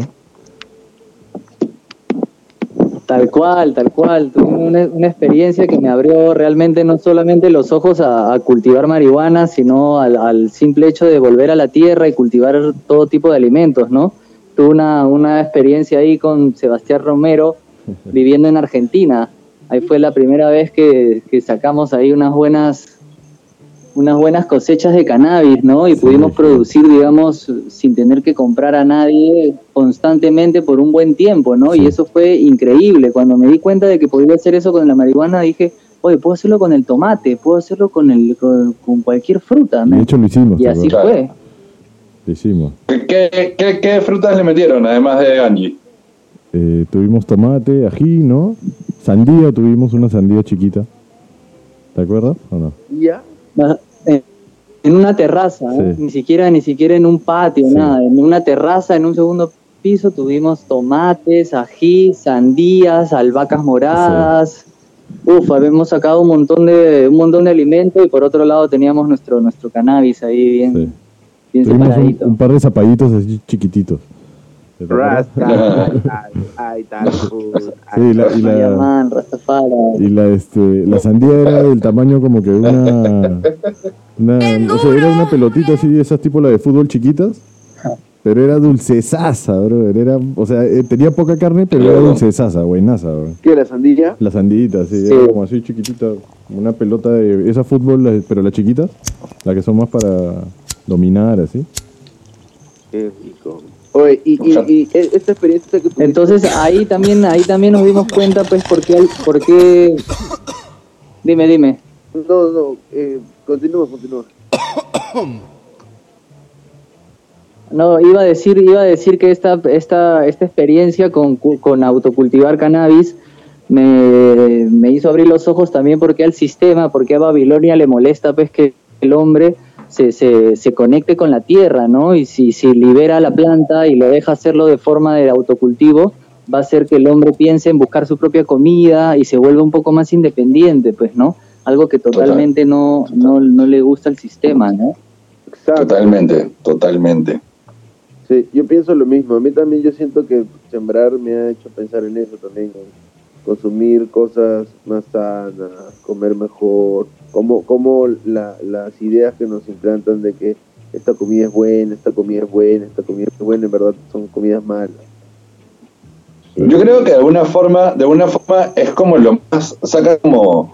Tal cual, tal cual. Tuve una, una experiencia que me abrió realmente no solamente los ojos a, a cultivar marihuana, sino al, al simple hecho de volver a la tierra y cultivar todo tipo de alimentos, ¿no? Tuve una, una experiencia ahí con Sebastián Romero viviendo en Argentina. Ahí fue la primera vez que, que sacamos ahí unas buenas unas buenas cosechas de cannabis, ¿no? Y Sí, pudimos sí. producir, digamos, sin tener que comprar a nadie constantemente por un buen tiempo, ¿no? Sí. Y eso fue increíble. Cuando me di cuenta de que podía hacer eso con la marihuana, dije, oye, puedo hacerlo con el tomate, puedo hacerlo con, el, con, con cualquier fruta, De hecho lo hicimos. Y ¿te así fue. Lo hicimos. ¿Qué, qué, qué, qué frutas le metieron, además de Ganji? Eh, tuvimos tomate, ají, ¿no? Sandía, tuvimos una sandía chiquita. ¿Te acuerdas o no? Ya, En en una terraza, ¿eh? Sí. ni siquiera ni siquiera en un patio, Sí. nada. En una terraza, en un segundo piso, tuvimos tomates, ají, sandías, albahacas moradas. Uf, hemos sacado un montón de un montón de alimento y por otro lado teníamos nuestro nuestro cannabis ahí bien, Sí. bien un, un par de zapallitos así chiquititos. Rasta, ay, Sí, y la, y la, y la, este, la sandía era del tamaño como que una, una o sea, era una pelotita así, esas tipo la de fútbol chiquitas, pero era dulcesaza, bro. Era, o sea, eh, tenía poca carne, pero era dulcesaza, buenaza, bro. ¿Qué, la sandilla? La sandita, sí, Sí. era como así chiquitita, una pelota de esa fútbol, pero la chiquita, la que son más para dominar, así. Qué rico. Oye, y, y, y e- esta experiencia que tuviste, Entonces ahí también, ahí también nos dimos cuenta, pues, por qué, por qué... Dime, dime. No, no, eh, continúa, continúa. No, iba a decir, iba a decir que esta, esta, esta experiencia con, con autocultivar cannabis me, me hizo abrir los ojos también porque al sistema, porque a Babilonia le molesta pues que el hombre se, se, se conecte con la tierra, ¿no? Y si, si libera la planta y lo deja hacerlo de forma de autocultivo, va a hacer que el hombre piense en buscar su propia comida y se vuelva un poco más independiente, pues, ¿no? Algo que totalmente no, no, no le gusta al sistema, ¿no? Exacto. Totalmente, totalmente. Sí, yo pienso lo mismo. A mí también yo siento que sembrar me ha hecho pensar en eso también. Consumir cosas más sanas, comer mejor, como, como la, las ideas que nos implantan de que esta comida es buena, esta comida es buena, esta comida es buena, en verdad son comidas malas. Yo creo que de alguna forma, de alguna forma es como lo más, saca como,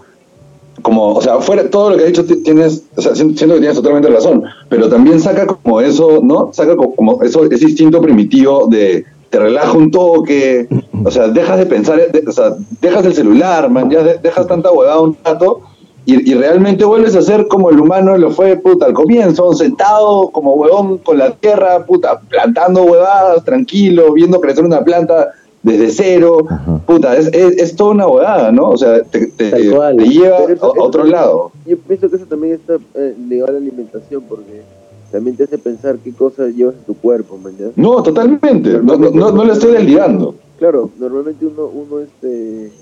como, o sea, fuera todo lo que ha dicho ti- tienes, o sea, siento que tienes totalmente razón, pero también saca como eso, ¿no? Saca co- como eso, ese instinto primitivo de te relaja un toque, o sea, dejas de pensar, de- o sea, dejas el celular, man, ya de- dejas tanta huevada un rato y, y realmente vuelves a ser como el humano lo fue, puta, al comienzo, sentado como huevón con la tierra, puta, plantando huevadas, tranquilo, viendo crecer una planta desde cero, Ajá. puta, es, es, es toda una huevada, ¿no? O sea, te, te- lleva eso- a, eso otro lado. Yo pienso que eso también está eh, ligado a la alimentación porque también te hace pensar qué cosas llevas en tu cuerpo, man, ¿ya? No, totalmente, no, no, no, no lo estoy delirando. Claro, normalmente uno, uno este,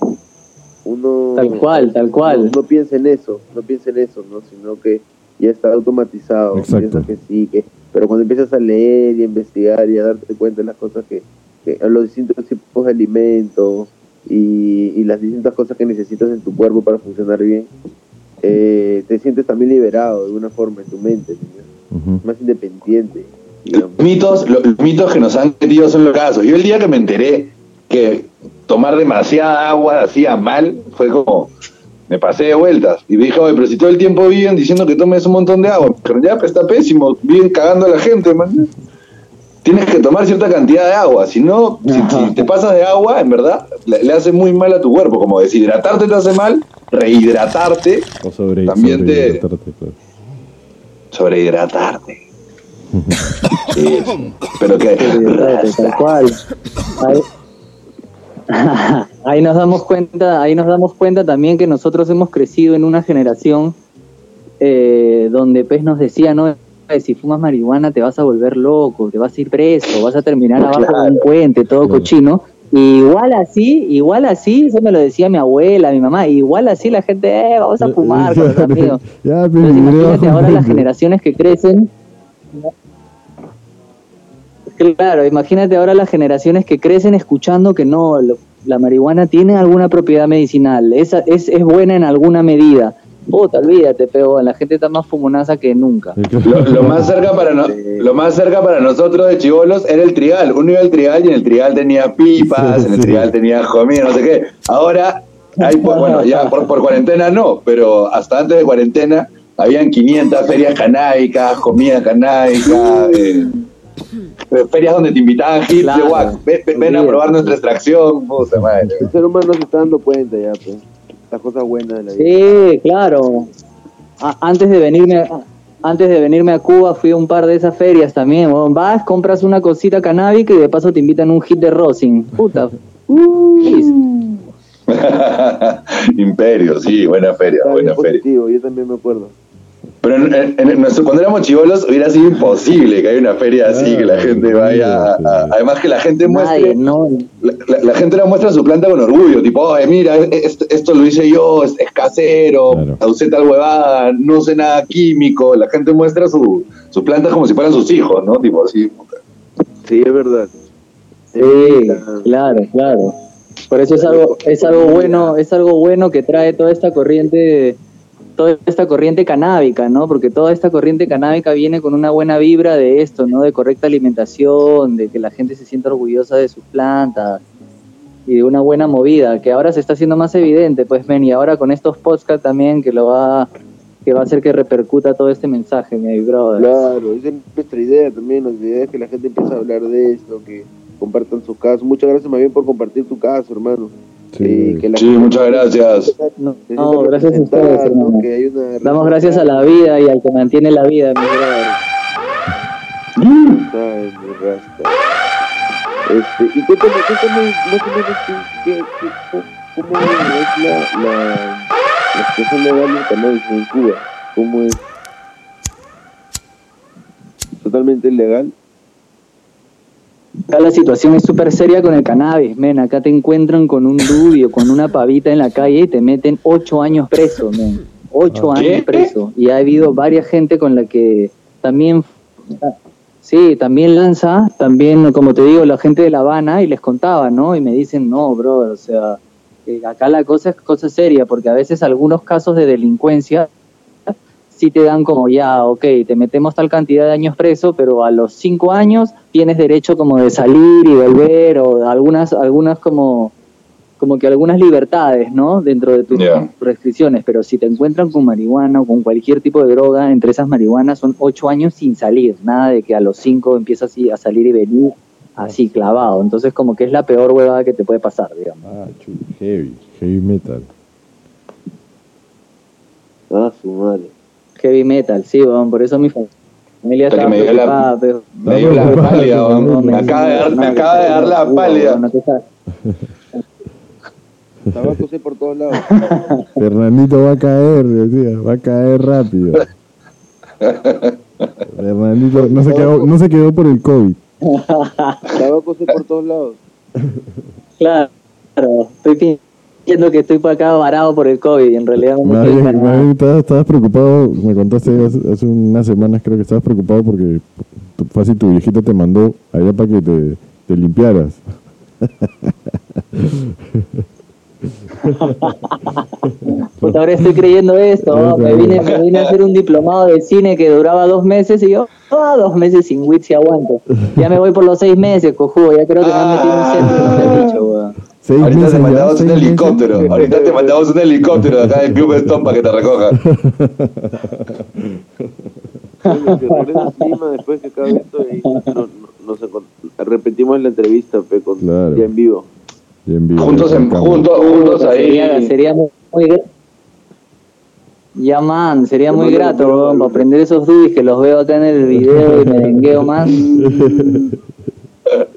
uno... Tal cual, tal cual. No, no piensa en eso, no piensa en eso, ¿no? Sino que ya está automatizado, Exacto. piensa que sí, que... Pero cuando empiezas a leer y a investigar y a darte cuenta de las cosas que, que los distintos tipos de alimentos y, y las distintas cosas que necesitas en tu cuerpo para funcionar bien, eh, te sientes también liberado de alguna forma en tu mente, más independiente, digamos. Los mitos, lo- los mitos que nos han metido son los casos. Yo el día que me enteré que tomar demasiada agua hacía mal, fue como, me pasé de vueltas. Y dije, oye, pero si todo el tiempo viven diciendo que tomes un montón de agua, pero ya pues, está pésimo, viven cagando a la gente, man. Tienes que tomar cierta cantidad de agua, si no, si, si te pasas de agua, en verdad, le, le hace muy mal a tu cuerpo, como deshidratarte te hace mal, rehidratarte, O sobre, También sobre te- hidratarte, claro. Sobrehidratarte. Sí, pero que... Tal cual. Ahí, ahí nos damos cuenta, ahí nos damos cuenta también que nosotros hemos crecido en una generación eh, donde pues nos decía, no, si fumas marihuana te vas a volver loco, te vas a ir preso, vas a terminar abajo de un puente, todo cochino. Igual así, igual así, eso me lo decía mi abuela, mi mamá, igual así la gente, eh, vamos a fumar con los amigos. ya, pero imagínate ahora las generaciones que crecen. Claro, imagínate ahora las generaciones que crecen escuchando que no, lo- la marihuana tiene alguna propiedad medicinal, es, es, es buena en alguna medida. Puta, olvídate, pero la gente está más fumonaza que nunca. Lo, lo más cerca para no- lo más cerca para nosotros de chivolos era el trigal. Uno iba al trigal y en el trigal tenía pipas, en el trigal tenía comida, no sé qué. Ahora, hay, bueno, ya por, por cuarentena no, pero hasta antes de cuarentena habían 500 ferias canábicas, comida canábica, eh, eh, ferias donde te invitaban hits de Claro. guac. Ven, ven- a probar nuestra extracción, puta madre. El ser humano se está dando cuenta ya, pues, las cosas buenas de la vida. Sí, claro. A- antes de venirme a- antes de venirme a Cuba fui a un par de esas ferias también. Vas, compras una cosita canábica y de paso te invitan un hit de Rosin. Puta. feliz. Imperio, sí, buena feria, Está buena feria. positivo, yo también me acuerdo. Pero en, en- en nuestro, cuando éramos chivolos hubiera sido imposible que haya una feria así, que la Claro, gente vaya a- a- además que la gente muestre, Nadie, no. la, la- la gente ahora muestra su planta con orgullo, tipo, oye, mira, e- esto, esto lo hice yo, es, es casero, Claro. usé tal huevada, no sé nada químico, la gente muestra su, sus plantas como si fueran sus hijos, ¿no? Tipo así. Sí, es verdad. Sí, claro, claro. Por eso es algo, es algo bueno, es algo bueno que trae toda esta corriente, toda esta corriente canábica, ¿no? Porque toda esta corriente canábica viene con una buena vibra de esto, ¿no? De correcta alimentación, de que la gente se sienta orgullosa de sus plantas y de una buena movida, que ahora se está haciendo más evidente, pues men, y ahora con estos podcasts también que lo va que va a hacer que repercuta todo este mensaje, mi brother. Claro, esa es nuestra idea también. Nuestra idea es que la gente empiece a hablar de esto, que compartan su caso. Muchas gracias más bien por compartir tu caso, hermano. Sí. Que la Sí, gente muchas gracias. No, gracias a ustedes, representada, ¿no? hermano. Que hay una Damos gracias a la vida y al que mantiene la vida, mi brother. Rasta. Este, y cuéntame, cuéntame más o menos cómo es la, la, la situación legal del cannabis en Cuba. ¿Cómo es? ¿Totalmente ilegal? Acá la situación es súper seria con el cannabis, men. Acá te encuentran con un dudio, con una pavita en la calle y te meten ocho años preso, men. Ocho ¿Qué? años preso. Y ha habido varias gente con la que también, sí, también lanza, también, como te digo, la gente de La Habana y les contaba, ¿no? Y me dicen, no, bro, o sea, eh, acá la cosa es cosa seria, porque a veces algunos casos de delincuencia sí te dan como ya, ok, te metemos tal cantidad de años preso, pero a los cinco años tienes derecho como de salir y volver, o algunas, algunas como, como que algunas libertades, ¿no? Dentro de tus restricciones, pero si te encuentran con marihuana o con cualquier tipo de droga, entre esas marihuanas son ocho años sin salir, nada de que a los cinco empiezas así a salir y venir así clavado, entonces como que es la peor huevada que te puede pasar, digamos. Ah, heavy, heavy metal. Ah, su madre. Heavy metal, sí, weón, por eso mi familia que me dio la- preocupada, pero- Me dio la pálida, No, weón. Me acaba de dar, me acaba de dar la Uh, pálida. no. Tabaco sé por todos lados. Fernandito va a caer, decía, va a caer rápido. Fernandito no se quedó, no se quedó por el COVID. Tabaco sé por todos lados. Claro, estoy fingiendo que estoy por acá varado por el COVID en realidad no para estabas, estabas preocupado, me contaste hace, hace unas semanas, creo que estabas preocupado porque fácil tu viejita te mandó allá para que te, te limpiaras. Pues ahora estoy creyendo esto, ¿no? me, vine, me vine a hacer un diplomado de cine que duraba dos meses y yo, ah, dos meses sin WIT si aguanto. Ya me voy por los seis meses, cojudo, ya creo que me han metido un centro, no te he dicho, weón. Seis Ahorita meses te mandamos un meses. helicóptero. Ahorita te mandamos un helicóptero de acá del Club Stone para que te recoja. Bueno, que regreses a Lima después que acabe esto y nos encont- repetimos la entrevista pe, con, Claro. ya en vivo. Juntos, en, juntos, ahí. sería muy, muy Ya man, sería muy grato, para aprender esos dubis que los veo acá en el video y merengueo más.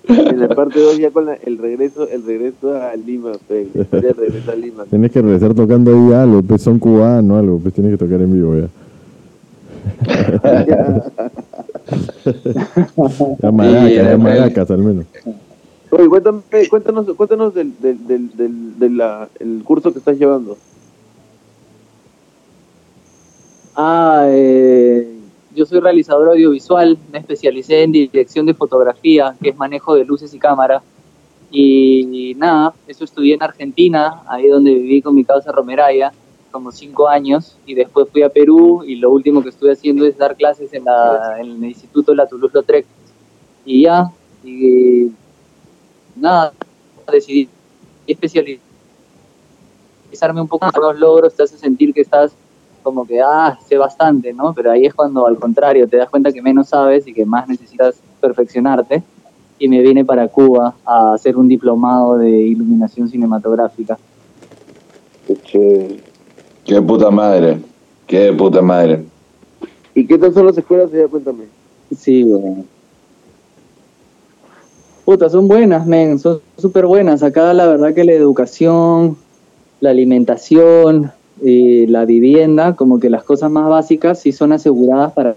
En la parte 2 ya con la- el regreso el regreso a Lima, del regreso a. Tienes que regresar tocando ahí algo, pues son cubanos algo, pues tienes que tocar en vivo ya. Ya maracas, ya maracas al menos. Oye, cuéntame, cuéntanos, cuéntanos del, del, del, del, de la, el curso que estás llevando. Ah, eh, yo soy realizador audiovisual, me especialicé en dirección de fotografía, que es manejo de luces y cámara. Y, nada, eso estudié en Argentina, ahí donde viví con mi causa Romeraya, como cinco años, y después fui a Perú y lo último que estuve haciendo es dar clases en, la, en el Instituto La Toulouse-Lautrec. Y ya, y nada, decidí especializarme un poco en los logros, te hace sentir que estás como que, ah, sé bastante, ¿no? Pero ahí es cuando al contrario te das cuenta que menos sabes y que más necesitas perfeccionarte. Y me vine para Cuba a hacer un diplomado de iluminación cinematográfica. Qué chévere. Qué puta madre. Qué puta madre. ¿Y qué tal son las escuelas allá? Cuéntame. Sí, bueno. Puta, son buenas, men, son súper buenas. Acá la verdad que la educación, la alimentación, y la vivienda, como que las cosas más básicas sí son aseguradas para,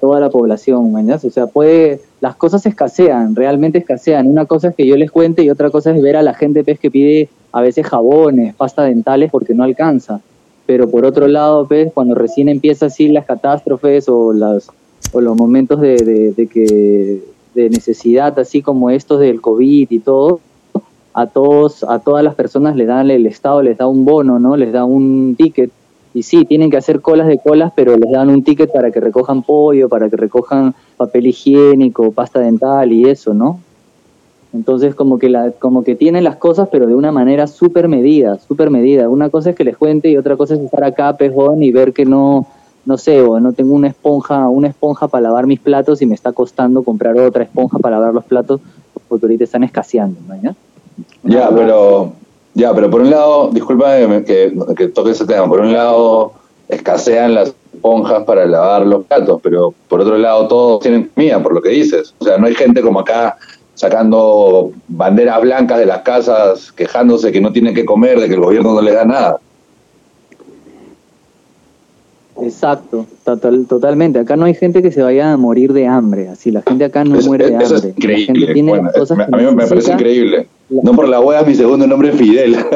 toda la población. O sea, puede, las cosas escasean, realmente escasean. Una cosa es que yo les cuente y otra cosa es ver a la gente pues, que pide a veces jabones, pasta dentales porque no alcanza. Pero por otro lado, pues, cuando recién empieza así las catástrofes o las los momentos de- de que de necesidad, así como estos del COVID y todo, a todos, a todas las personas les dan el Estado les da un bono, ¿no? Les da un ticket. Y sí, tienen que hacer colas de colas, pero les dan un ticket para que recojan pollo, para que recojan papel higiénico, pasta dental y eso, ¿no? Entonces como que la, como que tienen las cosas, pero de una manera súper medida, súper medida. Una cosa es que les cuente y otra cosa es estar acá, pejón, y ver que no, no sé, o no tengo una esponja, una esponja para lavar mis platos y me está costando comprar otra esponja para lavar los platos porque ahorita están escaseando, ¿no? ¿Ya? Pero, ya, pero por un lado, disculpa que, que toque ese tema, por un lado escasean las esponjas para lavar los platos, pero por otro lado todos tienen comida, por lo que dices. O sea, no hay gente como acá sacando banderas blancas de las casas, quejándose que no tienen que comer, de que el gobierno no les da nada. Exacto, total, totalmente. Acá no hay gente que se vaya a morir de hambre, así la gente acá no Eso- muere de eso hambre. es increíble. La gente tiene Bueno, cosas me- que a mí me parece increíble. No por la wea, mi segundo nombre es Fidel.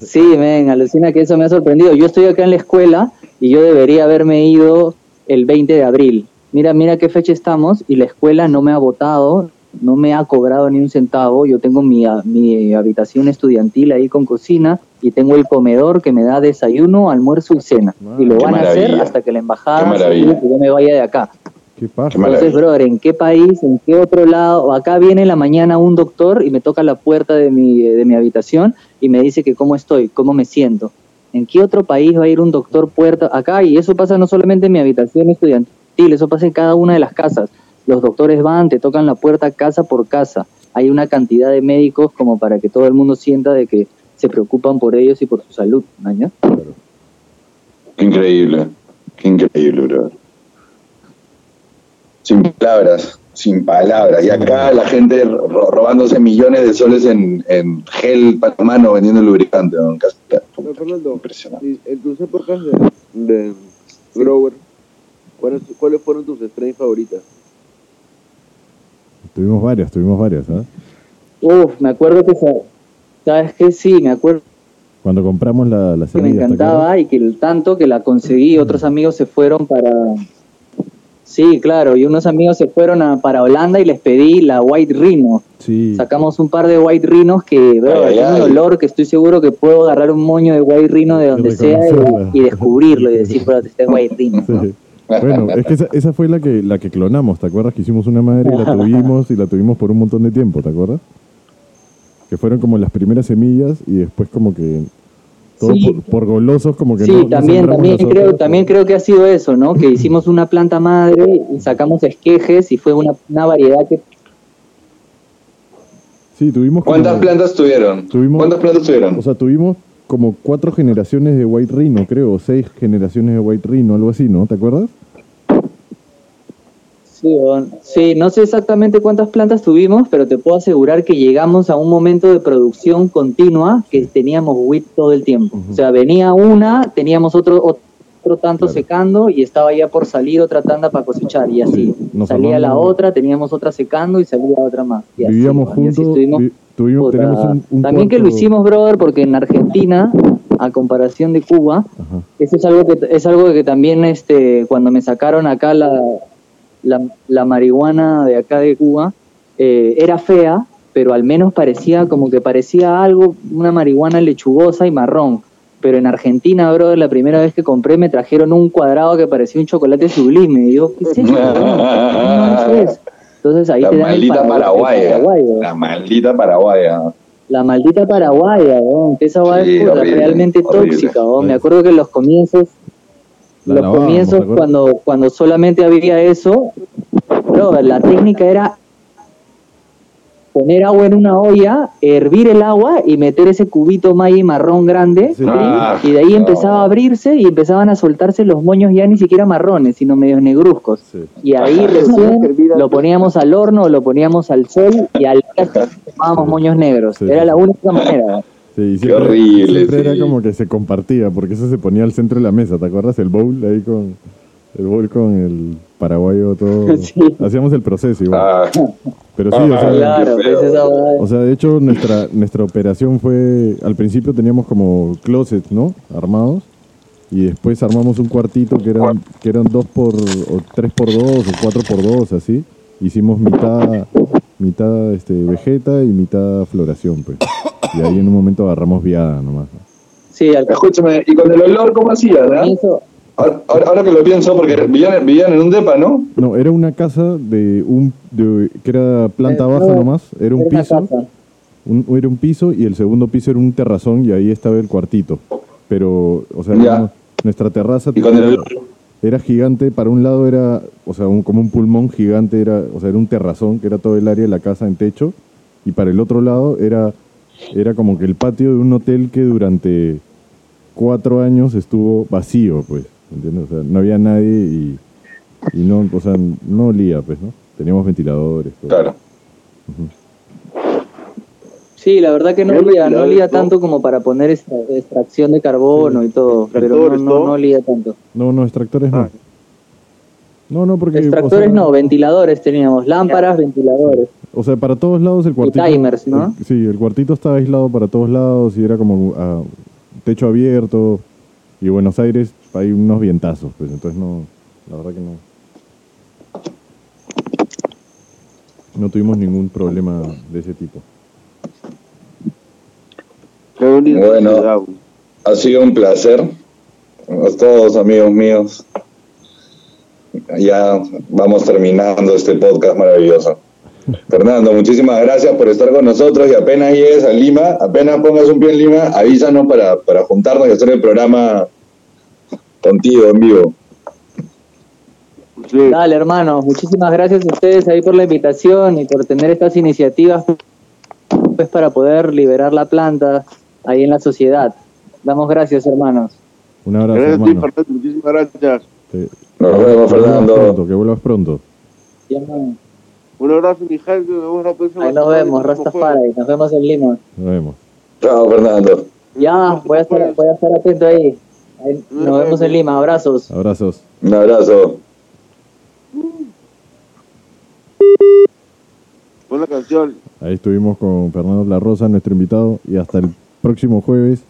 Sí, men, alucina que eso me ha sorprendido. Yo estoy acá en la escuela y yo debería haberme ido el 20 de abril. Mira, mira qué fecha estamos y la escuela no me ha votado, no me ha cobrado ni un centavo. Yo tengo mi, a- mi habitación estudiantil ahí con cocina y tengo el comedor que me da desayuno, almuerzo y cena. y lo Qué van a hacer hasta que la embajada que yo me vaya de acá. Qué paja. Entonces, brother, ¿en qué país, en qué otro lado? Acá viene en la mañana un doctor y me toca la puerta de mi, de mi habitación y me dice que cómo estoy, cómo me siento. ¿En qué otro país va a ir un doctor puerta acá? Y eso pasa no solamente en mi habitación estudiantil, eso pasa en cada una de las casas. Los doctores van, te tocan la puerta casa por casa. Hay una cantidad de médicos como para que todo el mundo sienta de que se preocupan por ellos y por su salud. ¿no? Increíble. Qué increíble, bro. Sin palabras, sin palabras. Y acá la gente ro- robándose millones de soles en, en gel para mano vendiendo lubricante. ¿no? Casi- Pero, Fernando, Impresionante. en tus épocas de, de grower, ¿cuáles, ¿cuáles fueron tus strains favoritas? Tuvimos varias, tuvimos varias, ¿ah? Uf, me acuerdo que, sa- ¿sabes qué? Sí, me acuerdo Cuando compramos la, la que me encantaba y que el tanto que la conseguí, otros amigos se fueron para... Sí, claro, y unos amigos se fueron a, para Holanda y les pedí la White Rhino. Sí. Sacamos un par de White Rhinos que, bro, Ay, tiene un olor que estoy seguro que puedo agarrar un moño de White Rhino de donde sea y, y descubrirlo y decir, bro, este es White Rhino. ¿no? Sí. Bueno, es que esa, esa fue la que la que clonamos, ¿te acuerdas? Que hicimos una madre y la tuvimos y la tuvimos por un montón de tiempo, ¿te acuerdas? Que fueron como las primeras semillas y después como que todo Sí. por, por golosos como que Sí, no, también, también creo, también creo que ha sido eso, ¿no? Que hicimos una planta madre y sacamos esquejes y fue una, una variedad que Sí, tuvimos como- ¿Cuántas plantas tuvieron? Tuvimos- ¿Cuántas plantas tuvieron? O sea, tuvimos como cuatro generaciones de White Rhino, creo, o seis generaciones de White Rhino, algo así, ¿no? ¿Te acuerdas? Sí, no sé exactamente cuántas plantas tuvimos, pero te puedo asegurar que llegamos a un momento de producción continua que teníamos wheat todo el tiempo. O sea, venía una, teníamos otro otro tanto Claro. secando y estaba ya por salir otra tanda para cosechar y así. Sí, salía la otra, teníamos otra secando y salía otra más. Y así, Vivíamos y así juntos, estuvimos, vi- tuvimos, puta, tenemos un, un También que lo hicimos, brother, porque en Argentina, a comparación de Cuba, Ajá. eso es algo que es algo que también este cuando me sacaron acá la, la, la marihuana de acá de Cuba eh, era fea pero al menos parecía como que parecía algo una marihuana lechugosa y marrón pero en Argentina brother la primera vez que compré me trajeron un cuadrado que parecía un chocolate sublime y yo qué es? ¿Cómo es eso? entonces ahí La te dan maldita el paraguaya. paraguayo. La maldita paraguaya. La maldita paraguaya, que esa va Sí, es realmente horrible. tóxica, weón. Me acuerdo que en los comienzos, los comienzos cuando, cuando solamente había eso, bro, la técnica era poner agua en una olla, hervir el agua y meter ese cubito Maggi marrón grande Sí. Ah, y de ahí no. empezaba a abrirse y empezaban a soltarse los moños ya ni siquiera marrones, sino medios negruzcos. Sí. Y ahí recién lo poníamos al horno o lo poníamos al sol y al día tomábamos moños negros. Sí. Era la única manera. Sí, y Qué horrible, siempre sí. era como que se compartía, porque eso se ponía al centro de la mesa, ¿te acuerdas? El bowl ahí con el bowl con el paraguayo todo. Sí. Hacíamos el proceso igual. Ah, Pero sí, o sea, Claro, qué pues esa o sea, de hecho nuestra nuestra operación fue al principio teníamos como closets, ¿no? Armados Y después armamos un cuartito que eran, que eran dos por, o tres por dos, o cuatro por dos, así. Hicimos mitad, mitad este, vegeta y mitad floración, pues. Y ahí en un momento agarramos viada nomás. ¿no? Sí, al Escúchame, ¿y con el olor cómo hacías? ah? comienzo. Ahora, que lo pienso, porque vivían, vivían en un depa, ¿no? No, era una casa de un, de- que era planta Eh, baja no, nomás, era un Era piso. Un, era un piso y el segundo piso era un terrazón y ahí estaba el cuartito. Pero, o sea, no- nuestra terraza Y con el era, era gigante. Para un lado era, o sea, un- como un pulmón gigante, era, o sea, era un terrazón que era todo el área de la casa en techo. Y para el otro lado era, era como que el patio de un hotel que durante cuatro años estuvo vacío, pues. ¿entiendes? O sea, no había nadie y, y no, o sea, no olía, pues, ¿no? Teníamos ventiladores. todo. Claro. Sí, la verdad que no olía, no olía tanto como para poner extra- extracción de carbono y todo, pero no, no, todo. no olía tanto. No, no, extractores no. Ah. No, no, porque... o Extractores sea, no, ventiladores teníamos, lámparas, ventiladores. O sea, para todos lados el cuartito... timers, ¿no? el- sí, el cuartito estaba aislado para todos lados y era como ah, techo abierto. Y Buenos Aires hay unos vientazos, pues entonces no... La verdad que no... No tuvimos ningún problema de ese tipo. Qué bonito. Bueno. Ha sido un placer. A todos, amigos míos. Ya vamos terminando este podcast maravilloso. Fernando, muchísimas gracias por estar con nosotros y apenas llegues a Lima, apenas pongas un pie en Lima, avísanos para, para juntarnos y hacer el programa contigo en vivo. Sí. Dale, hermanos, muchísimas gracias a ustedes ahí por la invitación y por tener estas iniciativas pues para poder liberar la planta ahí en la sociedad. Damos gracias, hermanos. Un abrazo, Gracias a ti, hermano. Fernando. Muchísimas gracias. Te- Nos vemos, que Fernando. pronto, que vuelvas pronto. Un abrazo, mi gente. Nos vemos la próxima Ahí nos vemos. Rastafari, nos vemos en Lima. Nos vemos. Chao, Fernando. Ya, voy a estar, voy a estar atento ahí. Ahí Nos vemos en Lima, abrazos. Abrazos. Un abrazo. La canción. Ahí estuvimos con Fernando La Rosa, nuestro invitado, y hasta el próximo jueves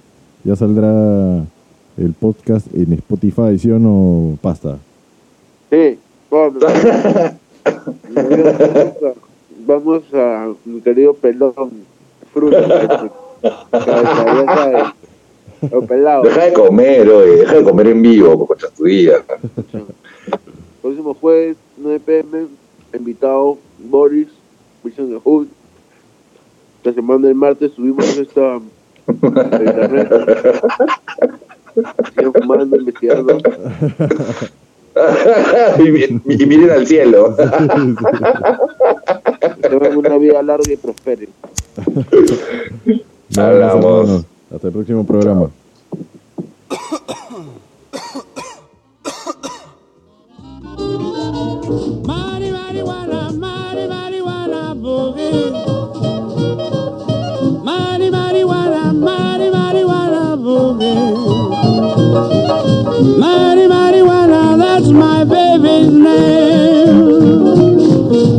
ya saldrá el podcast en Spotify, ¿sí o no, Pasta? Sí, vamos. Vamos a mi querido pelón. Fruta. Cabeza de- O pelado. Deja de comer, oye, deja de comer en vivo, concha tu día. Próximo jueves, 9 pm. Invitado Boris, Vision de Hood. La semana del martes subimos esta Sigan fumando, investigando. y, y miren al cielo. Que tengan una vida larga y prospere. Nos vemos, Hablamos. Hasta el próximo programa. Mari marihuana, that's my baby's name.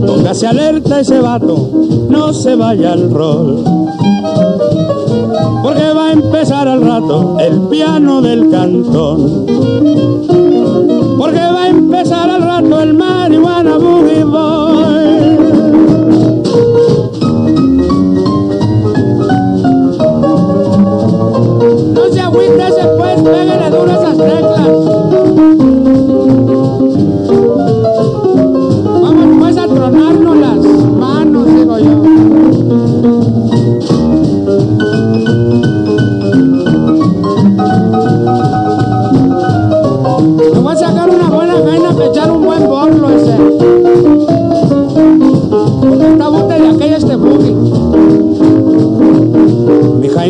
Póngase alerta ese vato, no se vaya al rol. Porque va a empezar al rato el piano del cantón. Porque va a empezar al rato el marihuana boogie boy.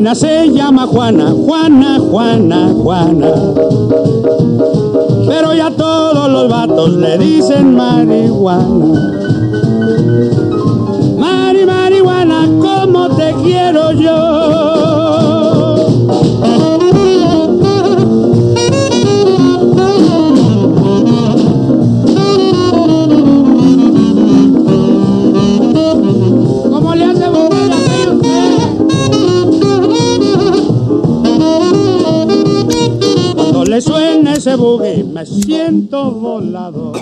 Jaina se llama Juana, Juana, Juana, Juana. Pero ya todos los vatos le dicen marihuana. Me siento volado.